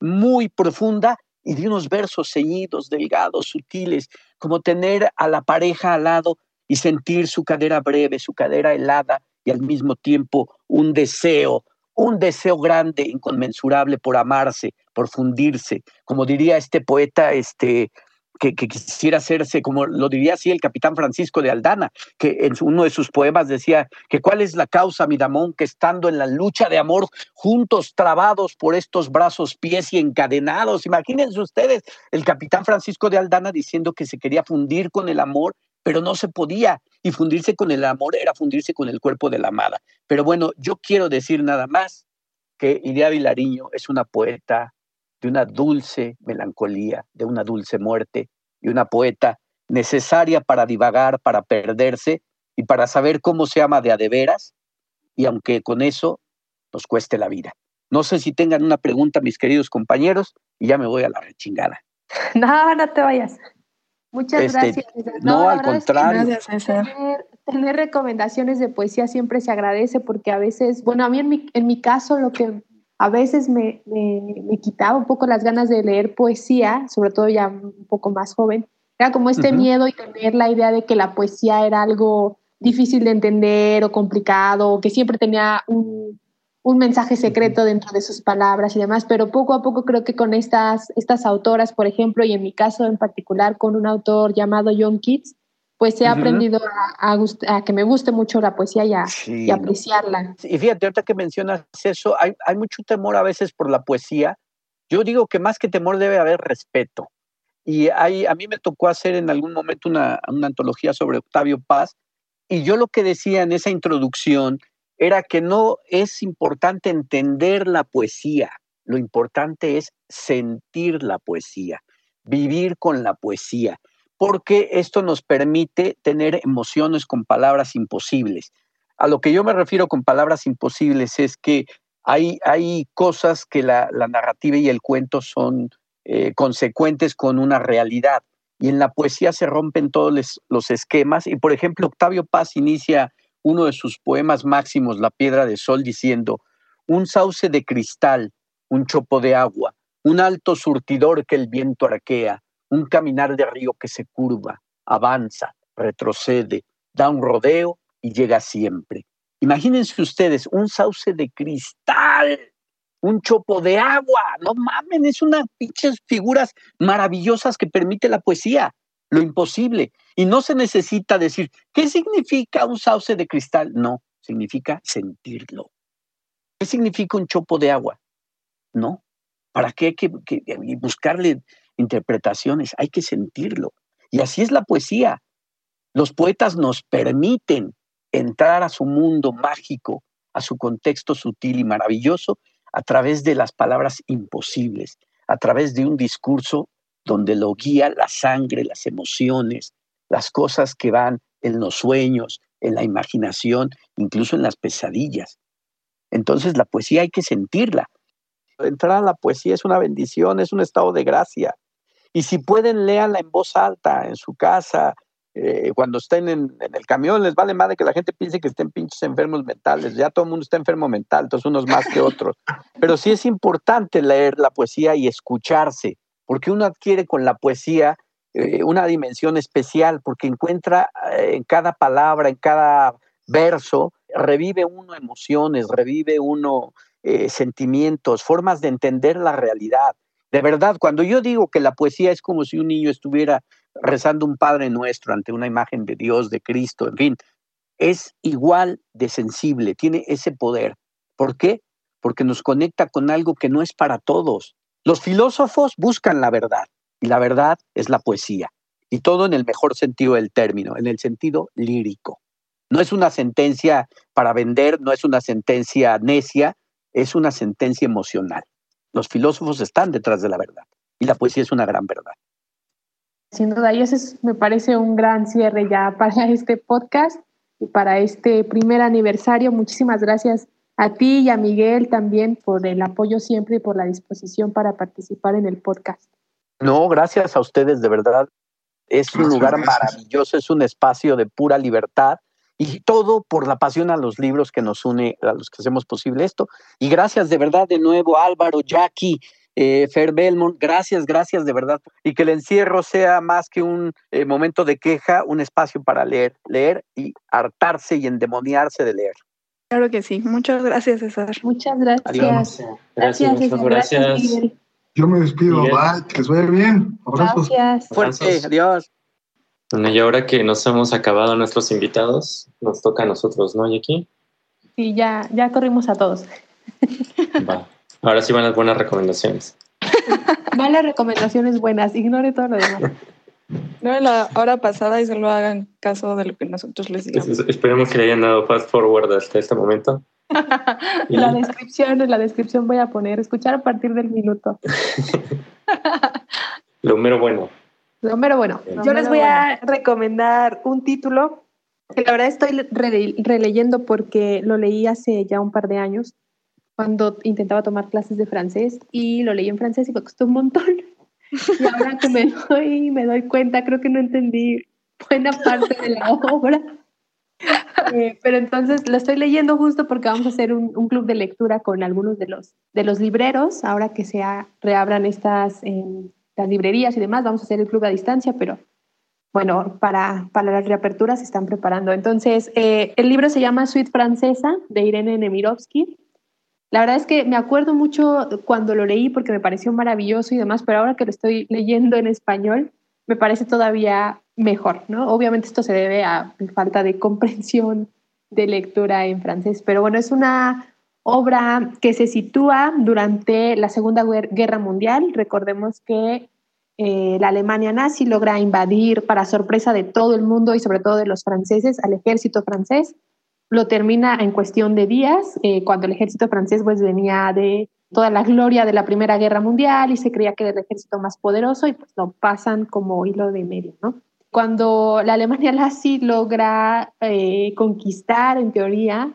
muy profunda y de unos versos ceñidos, delgados, sutiles, como tener a la pareja al lado y sentir su cadera breve, su cadera helada y al mismo tiempo un deseo, un deseo grande, inconmensurable por amarse, por fundirse. Como diría este poeta, este, que, quisiera hacerse, como lo diría así el capitán Francisco de Aldana, que en uno de sus poemas decía que cuál es la causa, mi damón, que estando en la lucha de amor, juntos trabados por estos brazos, pies y encadenados. Imagínense ustedes el capitán Francisco de Aldana diciendo que se quería fundir con el amor pero no se podía. Y fundirse con el amor era fundirse con el cuerpo de la amada. Pero bueno, yo quiero decir nada más que Idea Vilariño es una poeta de una dulce melancolía, de una dulce muerte, y una poeta necesaria para divagar, para perderse y para saber cómo se ama de a de veras, y aunque con eso nos cueste la vida. No sé si tengan una pregunta, mis queridos compañeros, y ya me voy a la rechingada. No, no te vayas. Muchas este, gracias. No, al contrario. tener, recomendaciones de poesía siempre se agradece porque a veces, bueno, a mí en mi, en mi caso lo que a veces me, me, quitaba un poco las ganas de leer poesía, sobre todo ya un poco más joven, era como este miedo y tener la idea de que la poesía era algo difícil de entender o complicado, o que siempre tenía un, un mensaje secreto dentro de sus palabras y demás, pero poco a poco creo que con estas, estas autoras, por ejemplo, y en mi caso en particular con un autor llamado John Keats, pues he aprendido a, a, que me guste mucho la poesía y, y apreciarla. Y fíjate, ahorita que mencionas eso, hay, hay mucho temor a veces por la poesía. Yo digo que más que temor debe haber respeto. Y hay, a mí me tocó hacer en algún momento una, una antología sobre Octavio Paz, y yo lo que decía en esa introducción era que no es importante entender la poesía, lo importante es sentir la poesía, vivir con la poesía, porque esto nos permite tener emociones con palabras imposibles. A lo que yo me refiero con palabras imposibles es que hay, hay cosas que la, narrativa y el cuento son eh, consecuentes con una realidad. Y en la poesía se rompen todos los esquemas. Y por ejemplo, Octavio Paz inicia uno de sus poemas máximos, La Piedra de Sol, diciendo, un sauce de cristal, un chopo de agua, un alto surtidor que el viento arquea, un caminar de río que se curva, avanza, retrocede, da un rodeo y llega siempre. Imagínense ustedes, un sauce de cristal, un chopo de agua, no mamen, es unas pinches figuras maravillosas que permite la poesía lo imposible. Y no se necesita decir, ¿qué significa un sauce de cristal? No, significa sentirlo. ¿Qué significa un chopo de agua? No. ¿Para qué hay que, buscarle interpretaciones? Hay que sentirlo. Y así es la poesía. Los poetas nos permiten entrar a su mundo mágico, a su contexto sutil y maravilloso, a través de las palabras imposibles, a través de un discurso donde lo guía la sangre, las emociones, las cosas que van en los sueños, en la imaginación, incluso en las pesadillas. Entonces la poesía hay que sentirla. Entrar a la poesía es una bendición, es un estado de gracia. Y si pueden, léanla en voz alta, en su casa, eh, cuando estén en, el camión les vale madre que la gente piense que estén pinches enfermos mentales. Ya todo el mundo está enfermo mental, entonces unos más que otros. Pero sí es importante leer la poesía y escucharse, porque uno adquiere con la poesía eh, una dimensión especial, porque encuentra eh, en cada palabra, en cada verso, revive uno emociones, revive uno sentimientos, formas de entender la realidad. De verdad, cuando yo digo que la poesía es como si un niño estuviera rezando un Padre Nuestro ante una imagen de Dios, de Cristo, en fin, es igual de sensible, tiene ese poder. ¿Por qué? Porque nos conecta con algo que no es para todos. Los filósofos buscan la verdad y la verdad es la poesía. Y todo en el mejor sentido del término, en el sentido lírico. No es una sentencia para vender, no es una sentencia necia, es una sentencia emocional. Los filósofos están detrás de la verdad y la poesía es una gran verdad. Sin duda, y eso me parece un gran cierre ya para este podcast y para este primer aniversario. Muchísimas gracias a ti y a Miguel también por el apoyo siempre y por la disposición para participar en el podcast. No, gracias a ustedes, de verdad. Es un lugar maravilloso, es un espacio de pura libertad y todo por la pasión a los libros que nos une, a los que hacemos posible esto. Y gracias de verdad de nuevo, Álvaro, Jackie, eh, Fer Belmont, gracias, gracias de verdad. Y que el encierro sea más que un eh, momento de queja, un espacio para leer, leer y hartarse y endemoniarse de leer. Claro que sí. Muchas gracias, César. Muchas gracias. Gracias, muchas gracias. Yo me despido. Bye, que les vaya bien. Abrazos. Gracias. Fuerte, adiós. Bueno, y ahora que nos hemos acabado nuestros invitados, nos toca a nosotros, ¿no, Yaki? Sí, ya, ya corrimos a todos. Va. Ahora sí van las buenas recomendaciones. Van las recomendaciones buenas, ignore todo lo demás. No la hora pasada y solo hagan caso de lo que nosotros les digamos. Esperemos que le hayan dado fast forward hasta este momento. la descripción, en la descripción voy a poner escuchar a partir del minuto. lo mero bueno. Lo mero bueno. Yo les voy a recomendar un título que la verdad estoy releyendo porque lo leí hace ya un par de años cuando intentaba tomar clases de francés y lo leí en francés y me costó un montón. Y ahora que me doy, me doy cuenta, creo que no entendí buena parte de la obra. Eh, pero entonces lo estoy leyendo justo porque vamos a hacer un, un, club de lectura con algunos de los, de los libreros, ahora que se reabran estas las librerías y demás, vamos a hacer el club a distancia, pero bueno, para, para las reaperturas se están preparando. Entonces, eh, el libro se llama Suite Francesa de Irene Nemirovsky la verdad es que me acuerdo mucho cuando lo leí porque me pareció maravilloso y demás, pero ahora que lo estoy leyendo en español, me parece todavía mejor, ¿no? Obviamente esto se debe a falta de comprensión de lectura en francés, pero bueno, es una obra que se sitúa durante la Segunda Guerra Mundial. Recordemos que eh, la Alemania nazi logra invadir, para sorpresa de todo el mundo y sobre todo de los franceses, al ejército francés lo termina en cuestión de días, eh, cuando el ejército francés pues venía de toda la gloria de la Primera Guerra Mundial y se creía que era el ejército más poderoso y pues lo pasan como hilo de medio, ¿no? Cuando la Alemania nazi logra eh, conquistar, en teoría,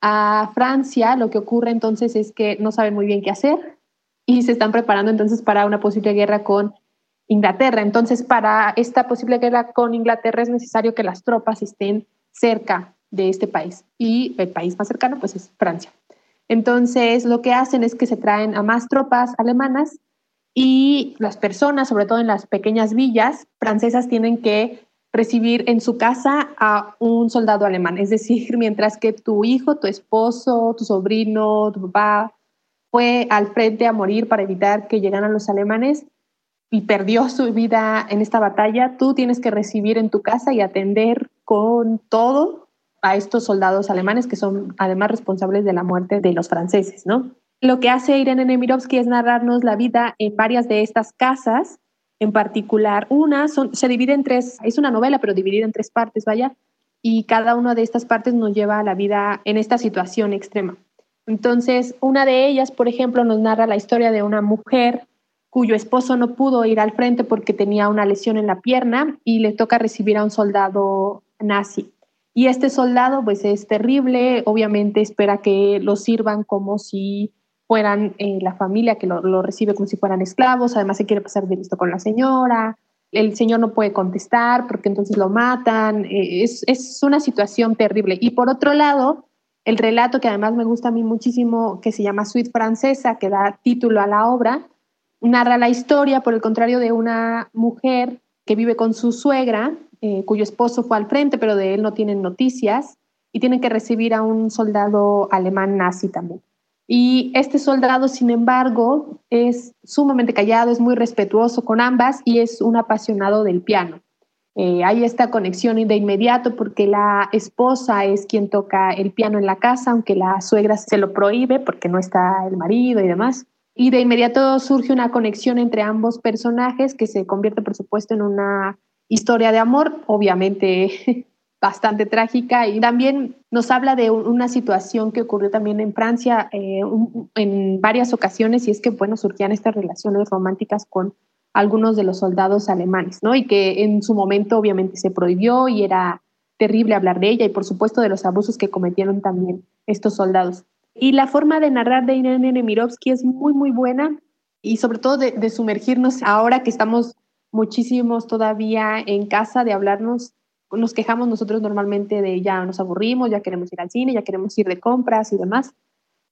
a Francia, lo que ocurre entonces es que no saben muy bien qué hacer y se están preparando entonces para una posible guerra con Inglaterra. Entonces, para esta posible guerra con Inglaterra es necesario que las tropas estén cerca de este país. Y el país más cercano, pues, es Francia. Entonces, lo que hacen es que se traen a más tropas alemanas y las personas, sobre todo en las pequeñas villas francesas, tienen que recibir en su casa a un soldado alemán. Es decir, mientras que tu hijo, tu esposo, tu sobrino, tu papá fue al frente a morir para evitar que llegaran los alemanes y perdió su vida en esta batalla, tú tienes que recibir en tu casa y atender con todo a estos soldados alemanes que son además responsables de la muerte de los franceses, ¿no? Lo que hace Irene Nemirovsky es narrarnos la vida en varias de estas casas, en particular una se divide en tres, es una novela pero dividida en tres partes, vaya, y cada una de estas partes nos lleva a la vida en esta situación extrema. Entonces, una de ellas, por ejemplo, nos narra la historia de una mujer cuyo esposo no pudo ir al frente porque tenía una lesión en la pierna y le toca recibir a un soldado nazi. Y este soldado pues es terrible, obviamente espera que lo sirvan como si fueran eh, la familia que lo, recibe como si fueran esclavos, además se quiere pasar de listo con la señora, el señor no puede contestar porque entonces lo matan. Eh, es, es una situación terrible. Y por otro lado, el relato que además me gusta a mí muchísimo, que se llama Suite Francesa, que da título a la obra, narra la historia, por el contrario, de una mujer que vive con su suegra, eh, cuyo esposo fue al frente, pero de él no tienen noticias, y tienen que recibir a un soldado alemán nazi también. Y este soldado, sin embargo, es sumamente callado, es muy respetuoso con ambas y es un apasionado del piano. Eh, hay esta conexión de inmediato porque la esposa es quien toca el piano en la casa, aunque la suegra se lo prohíbe porque no está el marido y demás. Y de inmediato surge una conexión entre ambos personajes que se convierte, por supuesto, en una historia de amor, obviamente bastante trágica y también nos habla de una situación que ocurrió también en Francia eh, en varias ocasiones y es que, bueno, surgían estas relaciones románticas con algunos de los soldados alemanes, ¿no? Y que en su momento obviamente se prohibió y era terrible hablar de ella y por supuesto de los abusos que cometieron también estos soldados. Y la forma de narrar de Irene Nemirovsky es muy, muy buena y sobre todo de, de sumergirnos ahora que estamos muchísimos todavía en casa, de hablarnos nos quejamos nosotros normalmente de ya nos aburrimos, ya queremos ir al cine, ya queremos ir de compras y demás.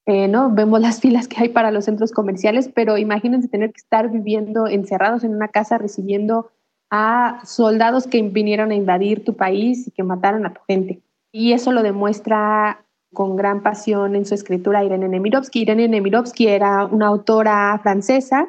Eh, ¿no? Vemos las filas que hay para los centros comerciales, pero imagínense tener que estar viviendo encerrados en una casa recibiendo a soldados que vinieron a invadir tu país y que mataron a tu gente. Y eso lo demuestra con gran pasión en su escritura Irene Nemirovsky. Irene Nemirovsky era una autora francesa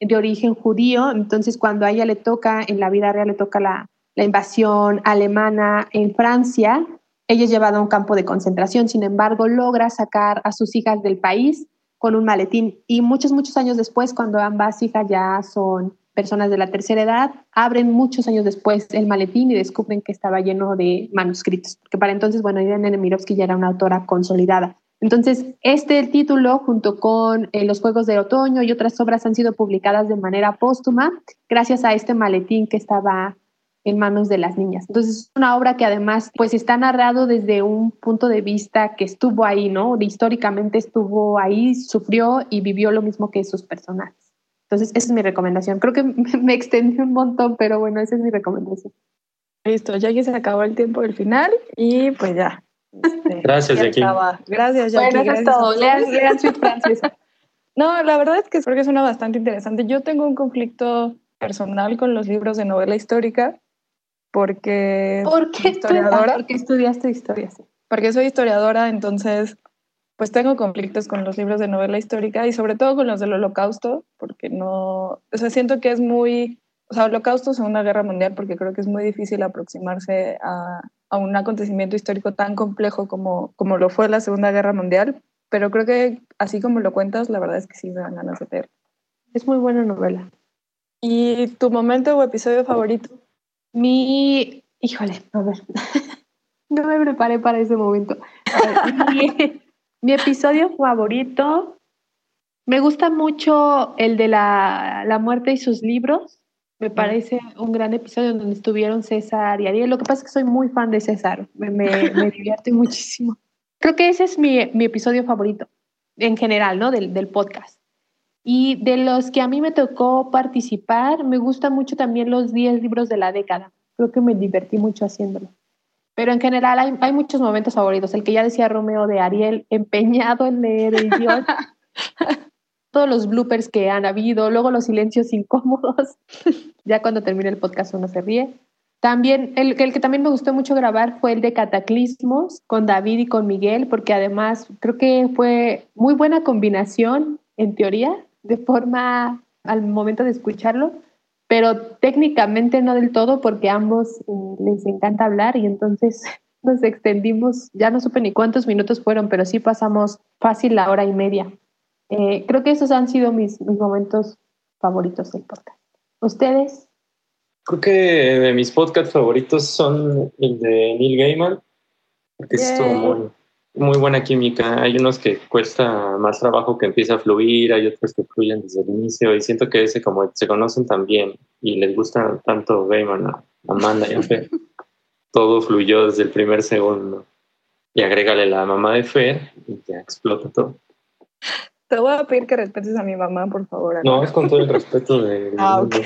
de origen judío, entonces cuando a ella le toca, en la vida real le toca la, la invasión alemana en Francia, ella es llevada a un campo de concentración, sin embargo, logra sacar a sus hijas del país con un maletín. Y muchos, muchos años después, cuando ambas hijas ya son personas de la tercera edad, abren muchos años después el maletín y descubren que estaba lleno de manuscritos, porque para entonces, bueno, Irene Nemirovsky ya era una autora consolidada. Entonces, este título, junto con eh, Los Juegos de Otoño y otras obras, han sido publicadas de manera póstuma gracias a este maletín que estaba en manos de las niñas. Entonces es una obra que además pues está narrado desde un punto de vista que estuvo ahí, ¿no? históricamente estuvo ahí, sufrió y vivió lo mismo que sus personajes. Entonces esa es mi recomendación. Creo que me extendí un montón, pero bueno, esa es mi recomendación. Listo, ya que se acabó el tiempo del final y pues ya. Este, gracias, Jackie. Gracias, Jackie. Bueno, eso es todo. Lean, lean Francesa. No, la verdad es que creo que suena bastante interesante. Yo tengo un conflicto personal con los libros de novela histórica porque ¿Por qué historiadora. Porque estudiaste historia, sí. Porque soy historiadora, entonces pues tengo conflictos con los libros de novela histórica y sobre todo con los del holocausto, porque no, o sea, siento que es muy, o sea, holocausto, Segunda Guerra Mundial, porque creo que es muy difícil aproximarse a, a un acontecimiento histórico tan complejo como, como lo fue la Segunda Guerra Mundial, pero creo que así como lo cuentas, la verdad es que sí me dan ganas de leer. Es muy buena novela. ¿Y tu momento o episodio favorito? Mi, híjole, a ver, no me preparé para ese momento. mi, episodio favorito, me gusta mucho el de la, la, muerte y sus libros. Me parece un gran episodio donde estuvieron César y Ariel. Lo que pasa es que soy muy fan de César, me, me, me divierte muchísimo. Creo que ese es mi, mi episodio favorito, en general, ¿no? Del, del podcast. Y de los que a mí me tocó participar, me gustan mucho también los 10 libros de la década. Creo que me divertí mucho haciéndolo. Pero en general hay, hay muchos momentos favoritos. El que ya decía Romeo de Ariel, empeñado en leer el guion. Todos los bloopers que han habido, luego los silencios incómodos. ya cuando termine el podcast uno se ríe. También, el, el, que también me gustó mucho grabar fue el de Cataclismos con David y con Miguel, porque además creo que fue muy buena combinación, en teoría, de forma al momento de escucharlo, pero técnicamente no del todo porque a ambos eh, les encanta hablar y entonces nos extendimos, ya no supe ni cuántos minutos fueron, pero sí pasamos fácil la hora y media. Eh, creo que esos han sido mis, mis momentos favoritos del podcast. ¿Ustedes? Creo que de mis podcasts favoritos son el de Neil Gaiman, porque estuvo muy, muy buena química. Hay unos que cuesta más trabajo que empieza a fluir, hay otros que fluyen desde el inicio y siento que ese como se conocen tan bien y les gusta tanto Gaiman a Amanda y a Fer, todo fluyó desde el primer segundo. Y agrégale la mamá de Fer y ya explota todo. Te voy a pedir que respetes a mi mamá, por favor. No, es con todo el respeto de... ah, ok.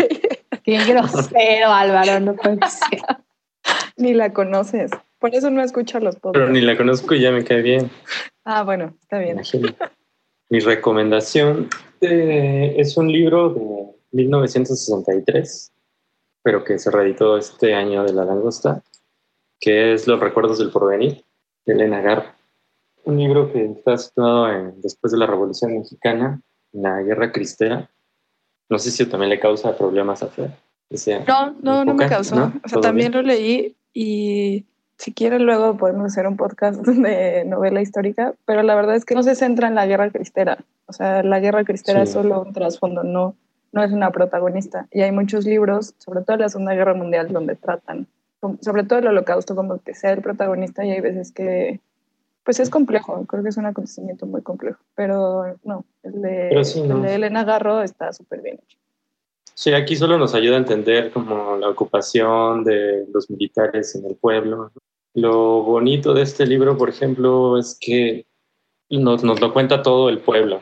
Qué grosero, Álvaro, no puede ser. Ni la conoces. Por eso no escucho los podcasts. Pero ni la conozco y ya me cae bien. Ah, bueno, está bien. Mi recomendación eh, es un libro de 1963, pero que se reeditó este año de la langosta, que es Los recuerdos del porvenir, de Elena Garro. Un libro que está situado en, después de la Revolución Mexicana, en la Guerra Cristera. No sé si también le causa problemas a Fer. Decía, No, no, no me causó. ¿No? O sea, ¿Todo también bien? lo leí y si quieren luego podemos hacer un podcast de novela histórica, pero la verdad es que no se centra en la guerra cristera. O sea, la guerra cristera Sí. es solo un trasfondo, no, no es una protagonista. Y hay muchos libros, sobre todo de la Segunda Guerra Mundial, donde tratan, sobre todo el holocausto, como que sea el protagonista y hay veces que, pues es complejo, creo que es un acontecimiento muy complejo, pero no, el de, Pero sí, no. el de Elena Garro está súper bien hecho. Sí, aquí solo nos ayuda a entender como la ocupación de los militares en el pueblo. Lo bonito de este libro, por ejemplo, es que nos, lo cuenta todo el pueblo.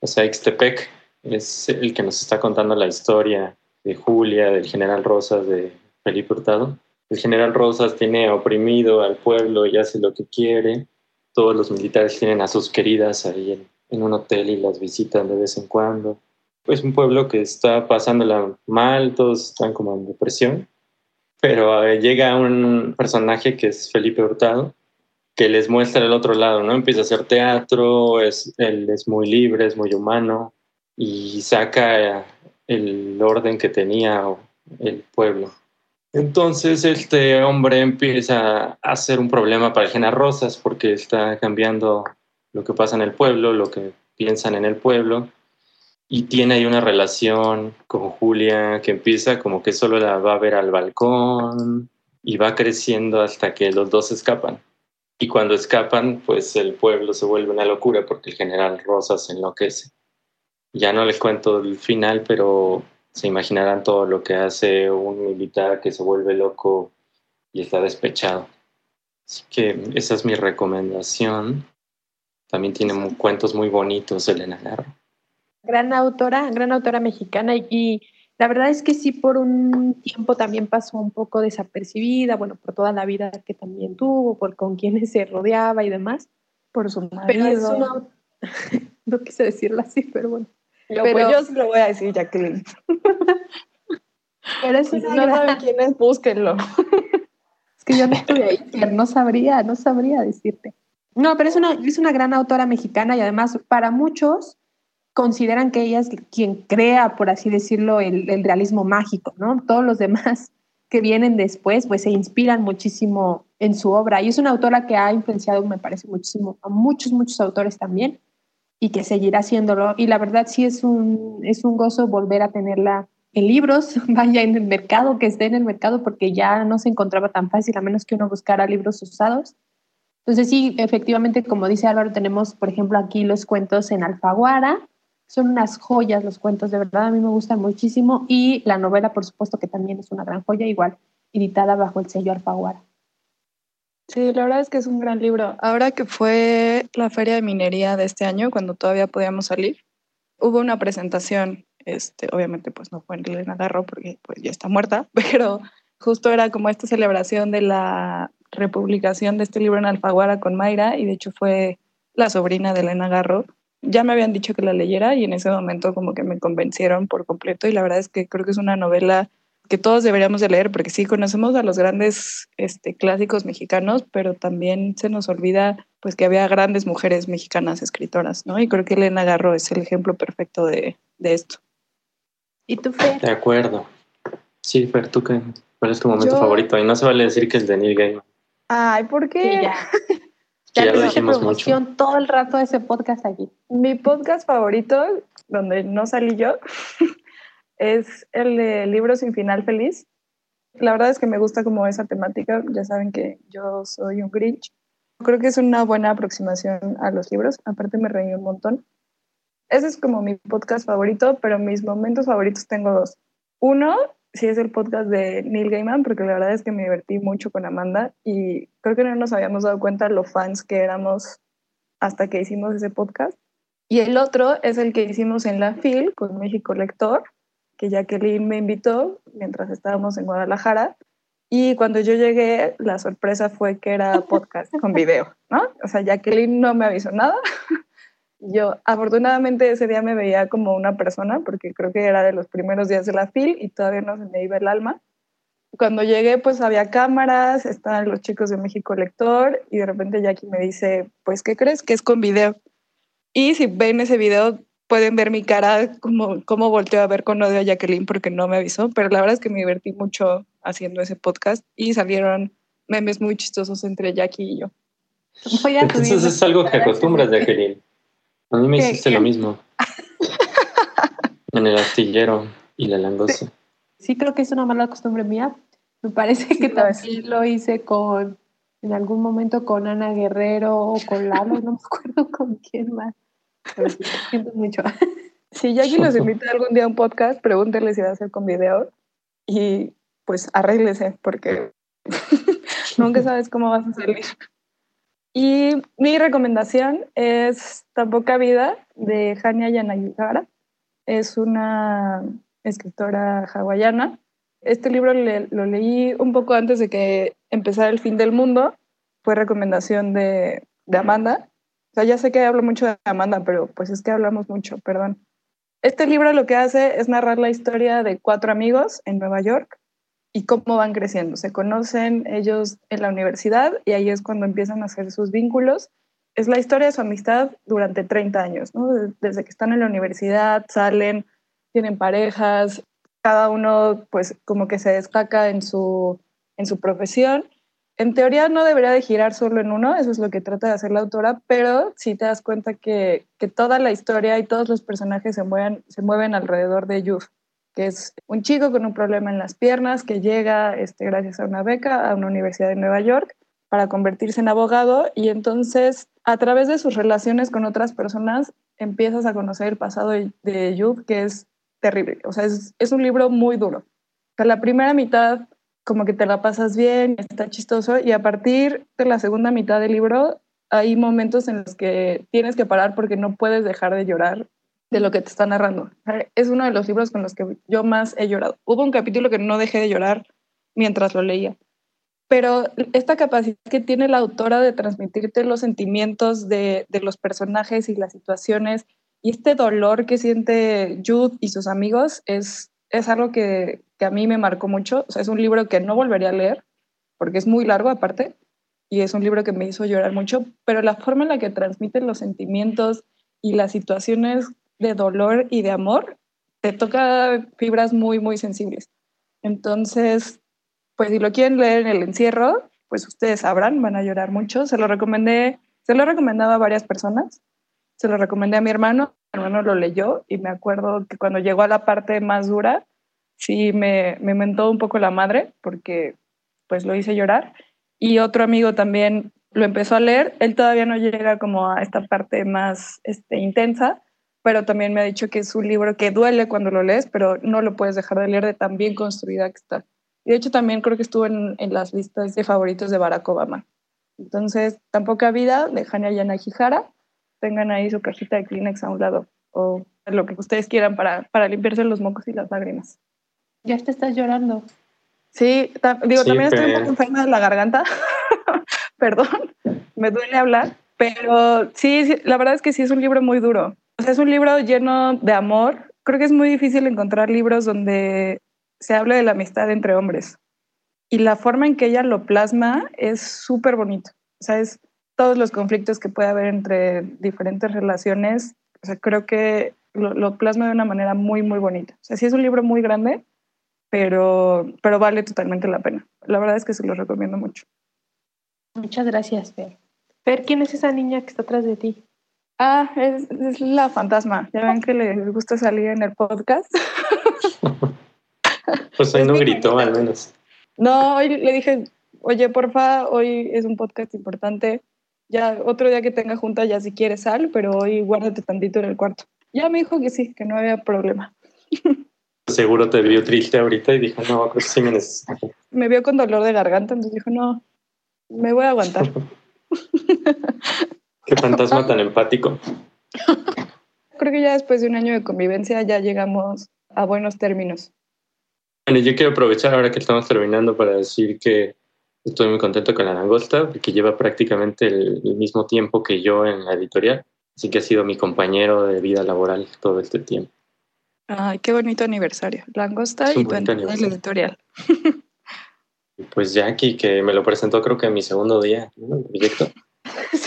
O sea, Ixtepec es el que nos está contando la historia de Julia, del general Rosas, de Felipe Hurtado. El general Rosas tiene oprimido al pueblo y hace lo que quiere. Todos los militares tienen a sus queridas ahí en un hotel y las visitan de vez en cuando es un pueblo que está pasándola mal, todos están como en depresión, pero llega un personaje que es Felipe Hurtado, que les muestra el otro lado, ¿no? Empieza a hacer teatro, es, él es muy libre, es muy humano y saca el orden que tenía el pueblo. Entonces este hombre empieza a ser un problema para General Rosas porque está cambiando lo que pasa en el pueblo, lo que piensan en el pueblo y tiene ahí una relación con Julia que empieza como que solo la va a ver al balcón y va creciendo hasta que los dos escapan. Y cuando escapan, pues el pueblo se vuelve una locura porque el general Rosas enloquece. Ya no les cuento el final, pero se imaginarán todo lo que hace un militar que se vuelve loco y está despechado. Así que esa es mi recomendación. También tiene cuentos muy bonitos Elena Garro. Gran autora, gran autora mexicana y, y la verdad es que sí por un tiempo también pasó un poco desapercibida, bueno, por toda la vida que también tuvo, por con quienes se rodeaba y demás. Por su Pero es marido. una... no quise decirlo así, pero bueno. Yo, Pero- pues yo sí lo voy a decir, Jacqueline. Pero es Si una no saben quién es, búsquenlo. Es que yo no estuve ahí, no sabría, no sabría decirte. No, pero es una, es una gran autora mexicana y además para muchos consideran que ella es quien crea, por así decirlo, el, el realismo mágico, ¿no? Todos los demás que vienen después, pues se inspiran muchísimo en su obra. Y es una autora que ha influenciado, me parece, muchísimo a muchos, muchos autores también y que seguirá haciéndolo. Y la verdad sí es un, es un gozo volver a tenerla en libros, vaya en el mercado, que esté en el mercado, porque ya no se encontraba tan fácil, a menos que uno buscara libros usados. Entonces sí, efectivamente, como dice Álvaro, tenemos, por ejemplo, aquí los cuentos en Alfaguara. Son unas joyas los cuentos, de verdad, a mí me gustan muchísimo. Y la novela, por supuesto, que también es una gran joya, igual, editada bajo el sello Alfaguara. Sí, la verdad es que es un gran libro. Ahora que fue la feria de minería de este año, cuando todavía podíamos salir, hubo una presentación, este, obviamente pues no fue en Elena Garro porque pues ya está muerta, pero justo era como esta celebración de la republicación de este libro en Alfaguara con Mayra y de hecho fue la sobrina de Elena Garro. Ya me habían dicho que la leyera y en ese momento como que me convencieron por completo y la verdad es que creo que es una novela que todos deberíamos de leer, porque sí conocemos a los grandes este, clásicos mexicanos, pero también se nos olvida pues que había grandes mujeres mexicanas escritoras, ¿no? Y creo que Elena Garro es el ejemplo perfecto de, de esto. ¿Y tú, Fer? De acuerdo. Sí, Fer, ¿tú qué? ¿Cuál es tu momento Yo- favorito? Y no se vale decir que es de Neil Gaiman. Ay, ¿por qué? Sí, ya. Ya Ya lo dijimos promoción todo el rato de ese podcast aquí. Mi podcast favorito, donde no salí yo, es el de Libros sin final feliz. La verdad es que me gusta como esa temática. Ya saben que yo soy un Grinch. Creo que es una buena aproximación a los libros. Aparte me reí un montón. Ese es como mi podcast favorito, pero mis momentos favoritos tengo dos. Uno, sí es el podcast de Neil Gaiman, porque la verdad es que me divertí mucho con Amanda y creo que no nos habíamos dado cuenta lo fans que éramos hasta que hicimos ese podcast. Y el otro es el que hicimos en la FIL con México Lector, que Jacqueline me invitó mientras estábamos en Guadalajara. Y cuando yo llegué, la sorpresa fue que era podcast con video, ¿no? O sea, Jacqueline no me avisó nada. Yo, afortunadamente, ese día me veía como una persona, porque creo que era de los primeros días de la FIL y todavía no se me iba el alma. Cuando llegué, pues había cámaras, estaban los chicos de México Lector y de repente Jackie me dice, pues, ¿qué crees? Que es con video. Y si ven ese video, pueden ver mi cara, como, como volteo a ver con odio a Jacqueline porque no me avisó, pero la verdad es que me divertí mucho haciendo ese podcast y salieron memes muy chistosos entre Jackie y yo. Entonces es algo que acostumbras, Jacqueline. A mí me hiciste lo mismo. en el astillero y la langosta. Sí, creo que es una mala costumbre mía. Me parece que también lo hice con, en algún momento con Ana Guerrero o con Lalo, no me acuerdo con quién más. Pero sí, siento mucho. Si Jackie los invita algún día a un podcast, pregúntenle si va a ser con video y pues arréglese porque nunca sabes cómo vas a salir. Y mi recomendación es poca vida de Hania Yanagihara. Es una escritora hawaiana. Este libro lo leí un poco antes de que empezara el fin del mundo. Fue recomendación de, de Amanda. O sea, ya sé que hablo mucho de Amanda, pero pues es que hablamos mucho, perdón. Este libro lo que hace es narrar la historia de cuatro amigos en Nueva York y cómo van creciendo. Se conocen ellos en la universidad y ahí es cuando empiezan a hacer sus vínculos. Es la historia de su amistad durante 30 años, ¿no? desde que están en la universidad, salen, tienen parejas, cada uno pues como que se destaca en su, en su profesión. En teoría no debería de girar solo en uno, eso es lo que trata de hacer la autora, pero si te das cuenta que, que toda la historia y todos los personajes se mueven, se mueven alrededor de Yuf que es un chico con un problema en las piernas que llega este, gracias a una beca a una universidad de Nueva York para convertirse en abogado y entonces a través de sus relaciones con otras personas empiezas a conocer el pasado de, de que es terrible. O sea, es, es, un libro muy duro. La primera mitad como que te la pasas bien, está chistoso y a partir de la segunda mitad del libro hay momentos en los que tienes que parar porque no puedes dejar de llorar de lo que te está narrando. Es uno de los libros con los que yo más he llorado. Hubo un capítulo que no dejé de llorar mientras lo leía. Pero esta capacidad que tiene la autora de transmitirte los sentimientos de, los personajes y las situaciones y este dolor que siente Jude y sus amigos es, es algo que, que a mí me marcó mucho. Es un libro que no volvería a leer porque es muy largo aparte y es un libro que me hizo llorar mucho, pero la forma en la que transmite los sentimientos y las situaciones de dolor y de amor, te toca fibras muy, muy sensibles. Entonces, pues si lo quieren leer en el encierro, pues ustedes sabrán, van a llorar mucho. Se lo recomendé, se lo he recomendado a varias personas. Se lo recomendé a mi hermano, mi hermano lo leyó y me acuerdo que cuando llegó a la parte más dura, sí me, me mentó un poco la madre porque pues lo hice llorar. Y otro amigo también lo empezó a leer, él todavía no llega como a esta parte más este, intensa, pero también me ha dicho que es un libro que duele cuando lo lees, pero no lo puedes dejar de leer de tan bien construida que está. Y de hecho también creo que estuvo en, en las listas de favoritos de Barack Obama. Entonces, tan poca vida de Hania Yanagihara. Tengan ahí su cajita de Kleenex a un lado o lo que ustedes quieran para, para limpiarse los mocos y las lágrimas. Ya te estás llorando. Sí, digo, también estoy un poco enferma de la garganta. Perdón, me duele hablar. Pero sí, la verdad es que sí es un libro muy duro. O sea, es un libro lleno de amor. Creo que es muy difícil encontrar libros donde se hable de la amistad entre hombres. Y la forma en que ella lo plasma es súper bonito. O sea, es todos los conflictos que puede haber entre diferentes relaciones. O sea, creo que lo, plasma de una manera muy, muy bonita. O sea, sí es un libro muy grande, pero, pero vale totalmente la pena. La verdad es que se lo recomiendo mucho. Muchas gracias, Fer. Fer, ¿quién es esa niña que está atrás de ti? Ah, es, es, la fantasma. Ya ven que le gusta salir en el podcast. pues hoy no gritó, al menos. No, hoy le dije, oye, porfa, hoy es un podcast importante. Ya otro día que tenga junta, ya si quieres sal, pero hoy guárdate tantito en el cuarto. Ya me dijo que sí, que no había problema. Seguro te vio triste ahorita y dijo, no, pues sí me necesito. Me vio con dolor de garganta, entonces dijo, no, me voy a aguantar. Qué fantasma tan empático. Creo que ya después de un año de convivencia ya llegamos a buenos términos. Bueno, yo quiero aprovechar ahora que estamos terminando para decir que estoy muy contento con la langosta, porque lleva prácticamente el, el mismo tiempo que yo en la editorial, así que ha sido mi compañero de vida laboral todo este tiempo. Ay, qué bonito aniversario. Langosta y tu editorial. Pues Jackie, que me lo presentó creo que en mi segundo día, ¿no? El proyecto.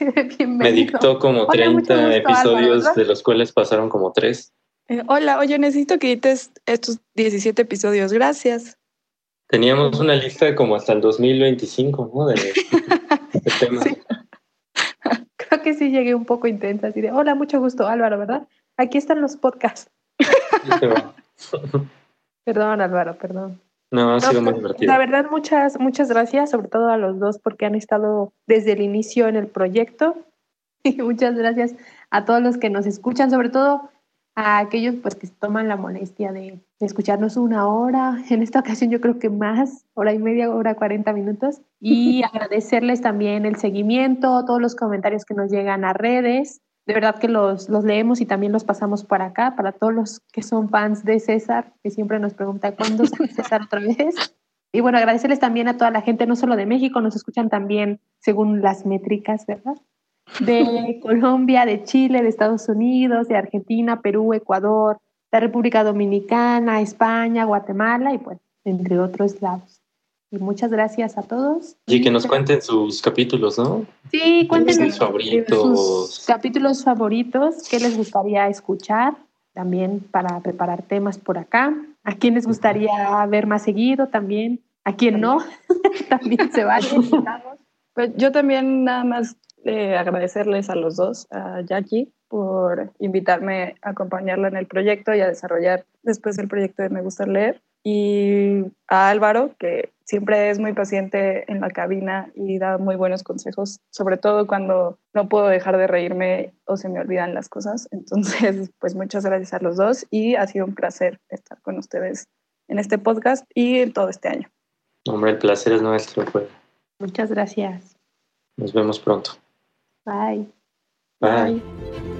Sí, así de bienvenido. Me dictó como Hola, mucho 30 gusto, episodios, Álvaro, de los cuales pasaron como tres. Eh, hola, oye, necesito que edites estos 17 episodios. Gracias. Teníamos una lista como hasta el 2025, ¿no? De, de temas. Sí. Creo que sí llegué un poco intensa, así de, hola, mucho gusto, Álvaro, ¿verdad? Aquí están los podcasts. Perdón, Álvaro, perdón. No, ha No, sido muy pues, divertido. La verdad, muchas, muchas gracias, sobre todo a los dos, porque han estado desde el inicio en el proyecto. Y muchas gracias a todos los que nos escuchan, sobre todo a aquellos pues, que se toman la molestia de, de escucharnos una hora. En esta ocasión yo creo que más, hora y media, hora cuarenta minutos. Y agradecerles también el seguimiento, todos los comentarios que nos llegan a redes. De verdad que los, los leemos y también los pasamos por acá para todos los que son fans de César, que siempre nos pregunta cuándo sale César otra vez. Y bueno, agradecerles también a toda la gente, no solo de México, nos escuchan también según las métricas, ¿verdad? De Colombia, de Chile, de Estados Unidos, de Argentina, Perú, Ecuador, la República Dominicana, España, Guatemala y pues, entre otros lados. Y muchas gracias a todos. Y que nos cuenten sus capítulos, ¿no? Sí, cuéntenos Sus favoritos. sus capítulos favoritos, qué les gustaría escuchar, también para preparar temas por acá, a quién les gustaría ver más seguido también, a quién no, también se vale. Pues yo también nada más eh, agradecerles a los dos, a Jackie, por invitarme a acompañarla en el proyecto y a desarrollar después el proyecto de Me Gusta Leer. Y a Álvaro, que siempre es muy paciente en la cabina y da muy buenos consejos, sobre todo cuando no puedo dejar de reírme o se me olvidan las cosas. Entonces, pues muchas gracias a los dos y ha sido un placer estar con ustedes en este podcast y en todo este año. Hombre, el placer es nuestro, pues. Muchas gracias. Nos vemos pronto. Bye. Bye.